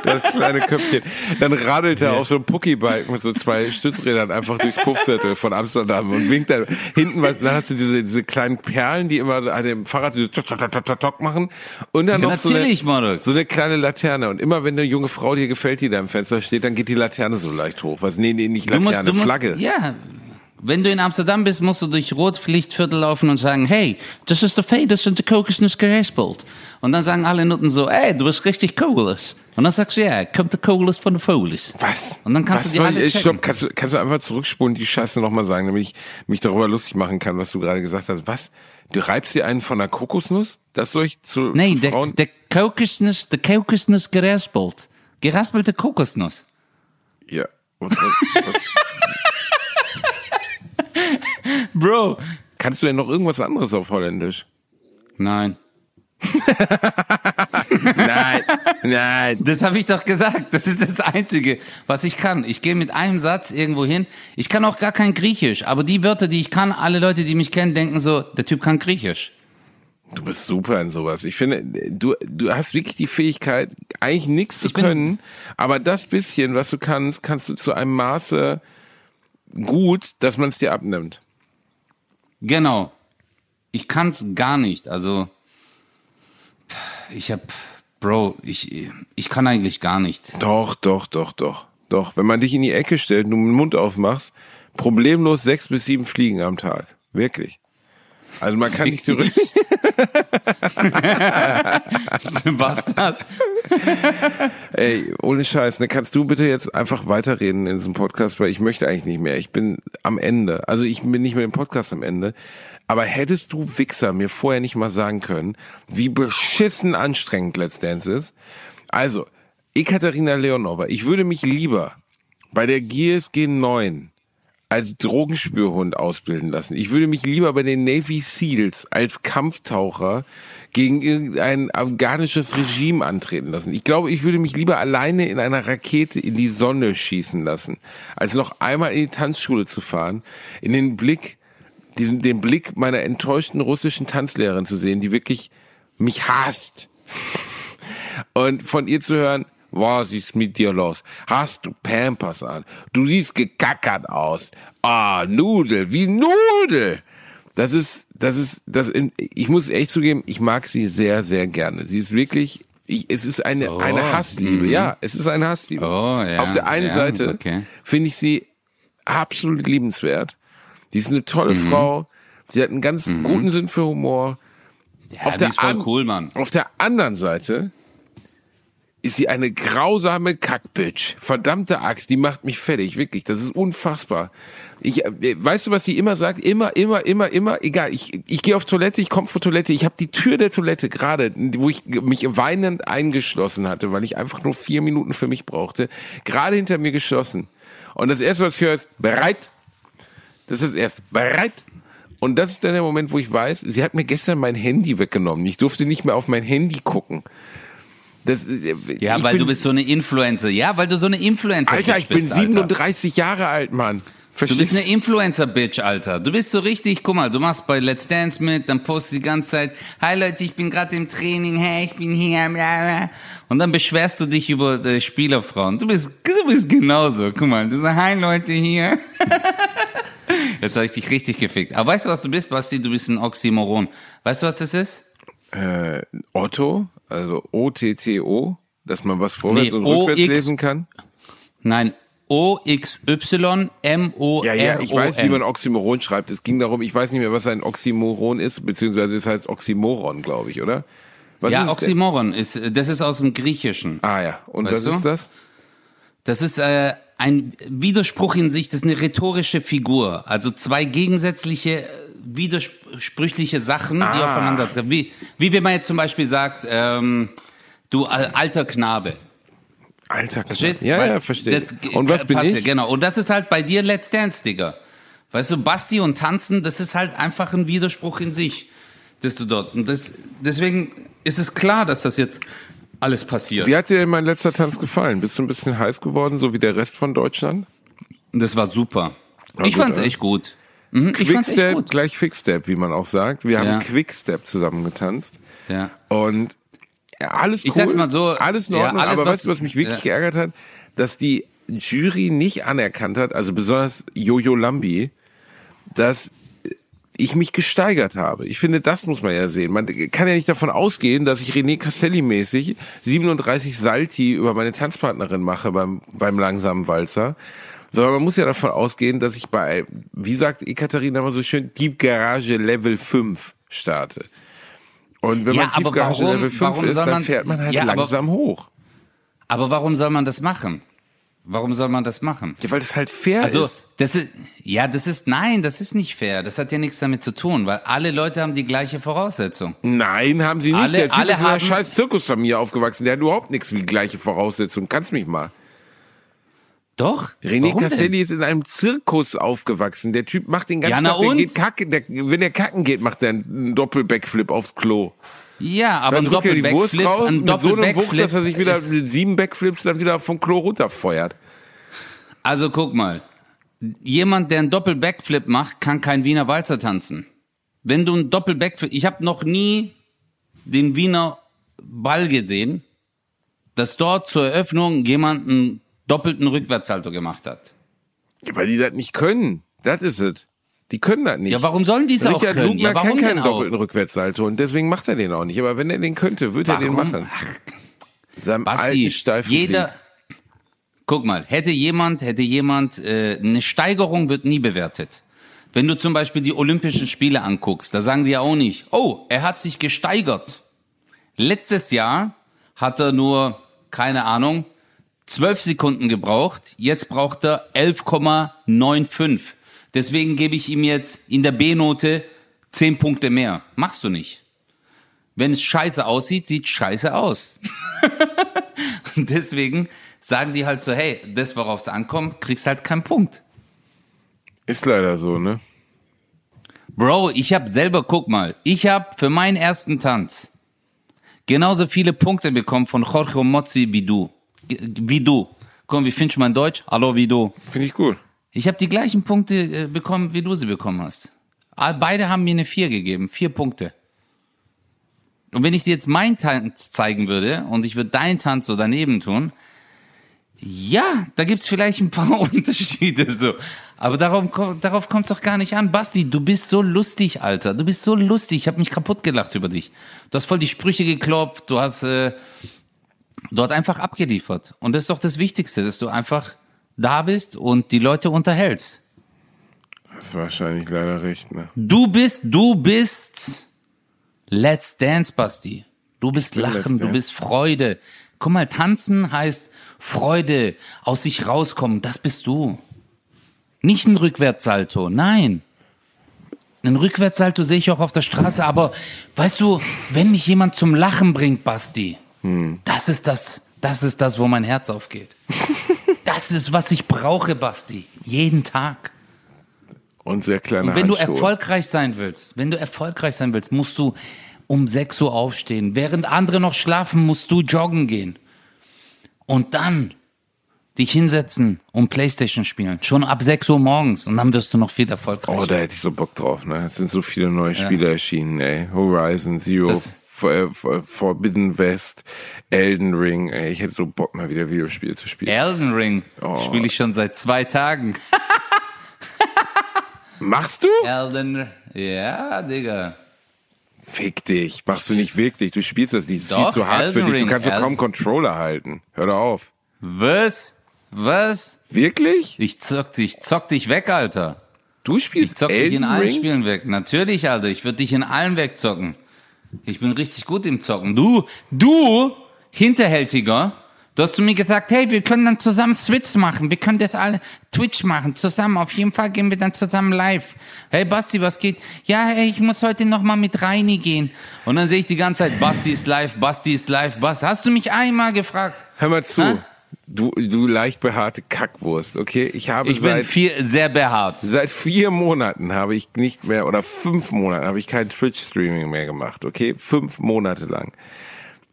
Das kleine Köpfchen. Dann radelt er auf so einem Puckybike mit so zwei Stützrädern einfach durchs Puffviertel von Amsterdam und winkt dann hinten, was, dann hast du diese, diese kleinen Perlen, die immer an dem Fahrrad diese tok, tok, tok, tok machen. Und dann ja, noch so eine, so eine kleine Laterne. Und immer wenn eine junge Frau dir gefällt, die da im Fenster steht, dann geht die Laterne so leicht hoch. Was, nee, nee, nicht Laterne, du musst, du Flagge. Musst, ja, wenn du in Amsterdam bist, musst du durch Rotpflichtviertel laufen und sagen, hey, das ist der Fee, das sind die Kokosnuss geraspelt. Und dann sagen alle Nutten so, ey, du bist richtig Kogeles. Und dann sagst du, ja, kommt der Kogeles von der Folis. Was? Und dann kannst was du die alle ich, stopp, kannst, du, kannst du einfach zurückspulen, die Scheiße nochmal sagen, damit ich mich darüber lustig machen kann, was du gerade gesagt hast. Was? Du reibst dir einen von der Kokosnuss? Das soll ich zu Nee, der, der Kokosnuss, der Kokosnuss geraspelt. Geraspelte Kokosnuss. Ja. Und, was, Bro. Kannst du denn noch irgendwas anderes auf Holländisch? Nein. nein, nein. Das habe ich doch gesagt. Das ist das Einzige, was ich kann. Ich gehe mit einem Satz irgendwo hin. Ich kann auch gar kein Griechisch, aber die Wörter, die ich kann, alle Leute, die mich kennen, denken so, der Typ kann Griechisch. Du bist super in sowas. Ich finde, du, du hast wirklich die Fähigkeit, eigentlich nichts zu können, aber das bisschen, was du kannst, kannst du zu einem Maße gut, dass man es dir abnimmt. Genau. Ich kann's gar nicht. Also ich hab, Bro, ich, ich kann eigentlich gar nichts. Doch, doch, doch, doch. Doch, wenn man dich in die Ecke stellt und du den Mund aufmachst, problemlos sechs bis sieben Fliegen am Tag. Wirklich. Also man kann nicht zurück. Bastard. Ey, ohne Scheiß, ne, kannst du bitte jetzt einfach weiterreden in diesem Podcast, weil ich möchte eigentlich nicht mehr. Ich bin am Ende. Also ich bin nicht mehr im Podcast am Ende. Aber hättest du Wichser mir vorher nicht mal sagen können, wie beschissen anstrengend Let's Dance ist? Also, Ekaterina Leonova, ich würde mich lieber bei der GSG 9 als Drogenspürhund ausbilden lassen. Ich würde mich lieber bei den Navy Seals als Kampftaucher gegen irgendein afghanisches Regime antreten lassen. Ich glaube, ich würde mich lieber alleine in einer Rakete in die Sonne schießen lassen, als noch einmal in die Tanzschule zu fahren, in den Blick, diesen, den Blick meiner enttäuschten russischen Tanzlehrerin zu sehen, die wirklich mich hasst. Und von ihr zu hören, was ist mit dir los? Hast du Pampers an? Du siehst gekackert aus. Ah, Nudel, wie Nudel. Das ist, das ist, das, ich muss echt zugeben, ich mag sie sehr, sehr gerne. Sie ist wirklich, ich, es ist eine, oh, eine Hassliebe. Mm. Ja, es ist eine Hassliebe. Oh, ja, Auf der einen ja, Seite okay. finde ich sie absolut liebenswert. Die ist eine tolle mhm. Frau. Sie hat einen ganz mhm. guten Sinn für Humor. Ja, auf der ist voll cool, Mann. Auf der anderen Seite ist sie eine grausame Kackbitch. Verdammte Axt, die macht mich fertig, wirklich. Das ist unfassbar. Ich, äh, weißt du, was sie immer sagt? Immer, immer, immer, immer, egal. Ich, ich gehe auf Toilette, ich komme vor Toilette. Ich habe die Tür der Toilette gerade, wo ich mich weinend eingeschlossen hatte, weil ich einfach nur vier Minuten für mich brauchte, gerade hinter mir geschlossen. Und das erste, was ich höre, ist bereit. Das ist das erste. Bereit. Und das ist dann der Moment, wo ich weiß, sie hat mir gestern mein Handy weggenommen. Ich durfte nicht mehr auf mein Handy gucken. Das, äh, ja, weil du bist so eine Influencer. Ja, weil du so eine Influencer bist. Alter, ich bin 37 Alter. Jahre alt, Mann. Verstehst? Du bist eine Influencer-Bitch, Alter. Du bist so richtig, guck mal, du machst bei Let's Dance mit, dann postest du die ganze Zeit, hi Leute, ich bin gerade im Training, hey, ich bin hier, bla bla. Und dann beschwerst du dich über äh, Spielerfrauen. Du bist, du bist genauso. Guck mal, du sagst, hi Leute, hier. Jetzt habe ich dich richtig gefickt. Aber weißt du, was du bist, Basti? Du bist ein Oxymoron. Weißt du, was das ist? Äh, Otto, also O-T-T-O, dass man was vorwärts nee, und rückwärts lesen kann? Nein, O-X-Y-M-O-R-O-N. Ja, ja, ich weiß, wie man Oxymoron schreibt. Es ging darum, ich weiß nicht mehr, was ein Oxymoron ist, beziehungsweise es heißt Oxymoron, glaube ich, oder? Was ja, ist Oxymoron ist, das ist aus dem Griechischen. Ah ja, und was du? ist das? Das ist äh, ein Widerspruch in sich, das ist eine rhetorische Figur. Also zwei gegensätzliche, widersprüchliche Sachen, ah. die aufeinander treffen. Wie, wie wenn man jetzt zum Beispiel sagt, ähm, du alter Knabe. Alter Verstehst? Ja, Weil ja, verstehe. Und was bin ich? Genau. Und das ist halt bei dir Let's Dance, Digga. Weißt du, Basti und Tanzen, das ist halt einfach ein Widerspruch in sich, dass du dort. Und das, deswegen ist es klar, dass das jetzt alles passiert. Wie hat dir denn mein letzter Tanz gefallen? Bist du ein bisschen heiß geworden, so wie der Rest von Deutschland? Das war super. War ich gut, fand's echt gut. Mhm, Quickstep, gleich Quickstep, wie man auch sagt. Wir haben ja. Quickstep zusammen getanzt. Ja. Und ja, alles cool. Ich sag's mal so. Alles in Ordnung, ja, alles, aber weißt du, was mich wirklich ja. geärgert hat? Dass die Jury nicht anerkannt hat, also besonders Jojo Lambi, dass ich mich gesteigert habe. Ich finde, das muss man ja sehen. Man kann ja nicht davon ausgehen, dass ich René Castelli mäßig 37 Salti über meine Tanzpartnerin mache beim, beim langsamen Walzer. Sondern man muss ja davon ausgehen, dass ich bei, wie sagt Ekaterina immer so schön, Deep Garage Level 5 starte. Und wenn ja, man Tiefgarage warum, Level 5 ist, dann fährt man halt ja, langsam aber, hoch. Aber warum soll man das machen? Warum soll man das machen? Ja, weil das halt fair also, ist. Das ist. Ja, das ist, nein, das ist nicht fair. Das hat ja nichts damit zu tun, weil alle Leute haben die gleiche Voraussetzung. Nein, haben sie nicht. Alle, der typ alle ist einer scheiß Zirkusfamilie aufgewachsen. Der hat überhaupt nichts wie die gleiche Voraussetzung. Kannst mich mal. Doch. René Warum Castelli denn? ist in einem Zirkus aufgewachsen. Der Typ macht den ganzen ja, Tag, der geht kacken, der, wenn er kacken geht, macht er einen Doppelbackflip aufs Klo. Ja, aber dann ein Doppelbackflip, raus, ein mit so einem Wucht, dass er sich wieder mit sieben Backflips dann wieder vom Klo runterfeuert. Also guck mal, jemand, der einen Doppelbackflip macht, kann kein Wiener Walzer tanzen. Wenn du einen Doppelbackflip, ich habe noch nie den Wiener Ball gesehen, dass dort zur Eröffnung jemand einen doppelten Rückwärtssalto gemacht hat. Ja, weil die das nicht können. Das ist es. Die können das nicht. Ja, warum sollen die es auch können? Lugner ja, warum kann keinen doppelten Rückwärtssalto und deswegen macht er den auch nicht. Aber wenn er den könnte, würde er den machen. Ach, Seinem Basti, alten jeder, Glied. guck mal, hätte jemand, hätte jemand, äh, eine Steigerung wird nie bewertet. Wenn du zum Beispiel die Olympischen Spiele anguckst, da sagen die ja auch nicht, oh, er hat sich gesteigert. Letztes Jahr hat er nur, keine Ahnung, zwölf Sekunden gebraucht, jetzt braucht er 11,95. Deswegen gebe ich ihm jetzt in der B-Note zehn Punkte mehr. Machst du nicht. Wenn es scheiße aussieht, sieht scheiße aus. Deswegen sagen die halt so, hey, das, worauf es ankommt, kriegst halt keinen Punkt. Ist leider so, ne? Bro, ich hab selber, guck mal, ich hab für meinen ersten Tanz genauso viele Punkte bekommen von Jorge Mozzi wie du wie du. Komm, wie findest du mein Deutsch? Hallo, wie du. Finde ich gut. Ich habe die gleichen Punkte äh, bekommen, wie du sie bekommen hast. Beide haben mir eine 4 gegeben. Vier Punkte. Und wenn ich dir jetzt meinen Tanz zeigen würde und ich würde deinen Tanz so daneben tun, ja, da gibt's vielleicht ein paar Unterschiede so. Aber darauf, darauf kommt es doch gar nicht an. Basti, du bist so lustig, Alter. Du bist so lustig. Ich habe mich kaputt gelacht über dich. Du hast voll die Sprüche geklopft. Du hast äh, dort einfach abgeliefert. Und das ist doch das Wichtigste, dass du einfach da bist und die Leute unterhältst. Das ist wahrscheinlich leider recht, ne? Du bist, du bist Let's Dance, Basti. Du bist Lachen, du bist Freude. Guck mal, tanzen heißt Freude, aus sich rauskommen, das bist du. Nicht ein Rückwärtssalto, nein. Ein Rückwärtssalto sehe ich auch auf der Straße, aber weißt du, wenn mich jemand zum Lachen bringt, Basti, hm. Das ist das, das ist das, wo mein Herz aufgeht. das ist, was ich brauche, Basti. Jeden Tag. Und sehr kleine Und wenn Handschuhe. du erfolgreich sein willst, wenn du erfolgreich sein willst, musst du um 6 Uhr aufstehen. Während andere noch schlafen, musst du joggen gehen. Und dann dich hinsetzen und Playstation spielen. Schon ab 6 Uhr morgens. Und dann wirst du noch viel erfolgreicher. Oh, da hätte ich so Bock drauf, ne? Es sind so viele neue Spiele erschienen, ey. Horizon, Zero, Das- Forbidden West, Elden Ring, ey. Ich hätte so Bock, mal wieder Videospiele zu spielen. Elden Ring Oh. spiele ich schon seit zwei Tagen. Machst du? Elden, ja, Digga. Fick dich. Machst du nicht wirklich. Du spielst das nicht. Das ist Doch, viel zu hart für Elden dich. Du Ring, kannst doch Elden- kaum Controller halten. Hör doch auf. Was? Was? Wirklich? Ich zock dich, zock dich weg, Alter. Du spielst Ich zock dich in Elden allen Ring? Spielen weg. Natürlich, Alter. Ich würde dich in allen wegzocken. Ich bin richtig gut im Zocken. Du, du, Hinterhältiger, du hast zu mir gesagt, hey, wir können dann zusammen Switch machen. Wir können das alle Twitch machen. Zusammen. Auf jeden Fall gehen wir dann zusammen live. Hey, Basti, was geht? Ja, hey, ich muss heute noch mal mit Reini gehen. Und dann sehe ich die ganze Zeit, Basti ist live, Basti ist live, Basti. Hast du mich einmal gefragt? Hör mal zu. Hä? Du, du leicht behaarte Kackwurst, okay? Ich habe Ich bin seit, viel, sehr behaart. seit vier Monaten habe ich nicht mehr, oder fünf Monaten habe ich kein Twitch-Streaming mehr gemacht, okay? Fünf Monate lang.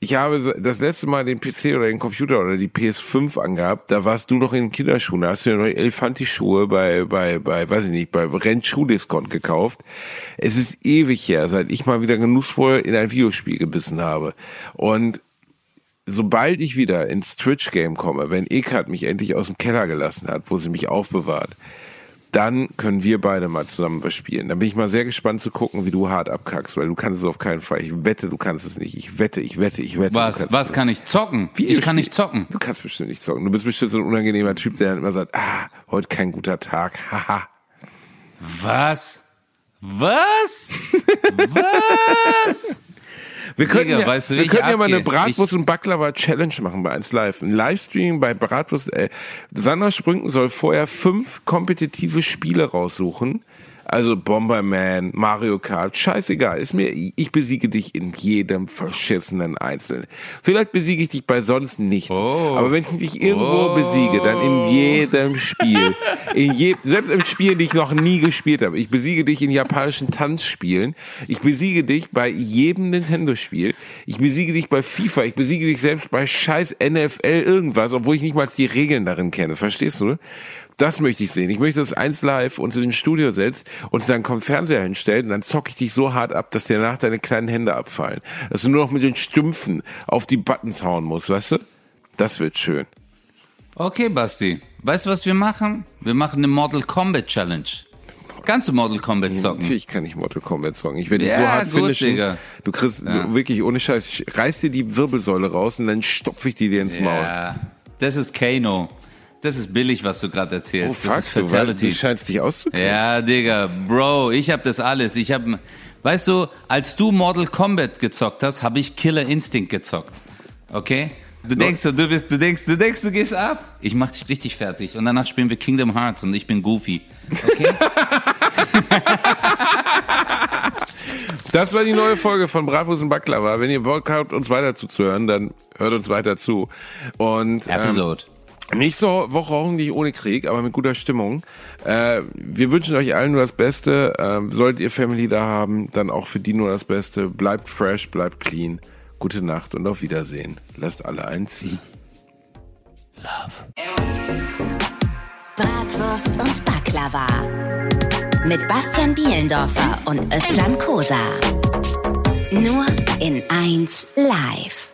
Ich habe das letzte Mal den PC oder den Computer oder die PS5 angehabt, da warst du noch in Kinderschuhen, da hast du dir neue Elefanti-Schuhe bei, bei, bei, weiß ich nicht, bei Rennschuhdiscount gekauft. Es ist ewig her, seit ich mal wieder genussvoll in ein Videospiel gebissen habe. Und sobald ich wieder ins Twitch-Game komme, wenn Ekat mich endlich aus dem Keller gelassen hat, wo sie mich aufbewahrt, dann können wir beide mal zusammen was spielen. Dann bin ich mal sehr gespannt zu gucken, wie du hart abkackst, weil du kannst es auf keinen Fall. Ich wette, du kannst es nicht. Ich wette, ich wette, ich wette. Was, was kann ich zocken? Ich Videospiel- kann nicht zocken. Du kannst bestimmt nicht zocken. Du bist bestimmt so ein unangenehmer Typ, der dann immer sagt, ah, heute kein guter Tag, haha. Was? Was? Was? Wir könnten, Digga, ja, weißt du, wir könnten ja mal eine? Bratwurst und Baklava Challenge machen bei 1 Live. Ein Livestream bei Bratwurst. Äh, Sandra Sprünken soll vorher fünf kompetitive Spiele raussuchen. Also Bomberman, Mario Kart, scheißegal, ist mir, ich besiege dich in jedem verschissenen Einzelnen. Vielleicht besiege ich dich bei sonst nichts. Oh. Aber wenn ich dich irgendwo besiege, dann in jedem Spiel. In je, selbst im Spiel, die ich noch nie gespielt habe. Ich besiege dich in japanischen Tanzspielen. Ich besiege dich bei jedem Nintendo-Spiel. Ich besiege dich bei FIFA. Ich besiege dich selbst bei scheiß NFL irgendwas, obwohl ich nicht mal die Regeln darin kenne. Verstehst du? Das möchte ich sehen. Ich möchte, dass eins live uns in den Studio setzt und dann kommt Fernseher hinstellt und dann zocke ich dich so hart ab, dass dir danach deine kleinen Hände abfallen. Dass du nur noch mit den Stümpfen auf die Buttons hauen musst, weißt du? Das wird schön. Okay, Basti. Weißt du, was wir machen? Wir machen eine Mortal Kombat Challenge. Kannst du Mortal Kombat zocken? Natürlich kann ich Mortal Kombat zocken. Ich werde dich Ja, so hart gut, finishen. Digga. Du kriegst wirklich ohne Scheiß, ich reiß dir die Wirbelsäule raus und dann stopfe ich die dir ins Maul. Ja, das ist Kano. Das ist billig, was du gerade erzählst. Oh fuck, das ist du, Fatality. du scheinst dich auszukennen. Ja, Digga, Bro, ich hab das alles. Ich hab, weißt du, als du Mortal Kombat gezockt hast, habe ich Killer Instinct gezockt. Okay? Du denkst, so, du bist, du denkst, du denkst, du gehst ab. Ich mach dich richtig fertig. Und danach spielen wir Kingdom Hearts und ich bin Goofy. Okay? Das war die neue Folge von Bravos und Baklava. Wenn ihr Bock habt, uns weiter zuzuhören, dann hört uns weiter zu. Und ähm, Episode. Nächste Woche hoffentlich ohne Krieg, aber mit guter Stimmung. Äh, wir wünschen euch allen nur das Beste. Ähm, solltet ihr Family da haben, dann auch für die nur das Beste. Bleibt fresh, bleibt clean. Gute Nacht und auf Wiedersehen. Lasst alle einziehen. Bratwurst und Baklava. Mit Bastian Bielendorfer und Özcan Kosa. Nur in 1 Live.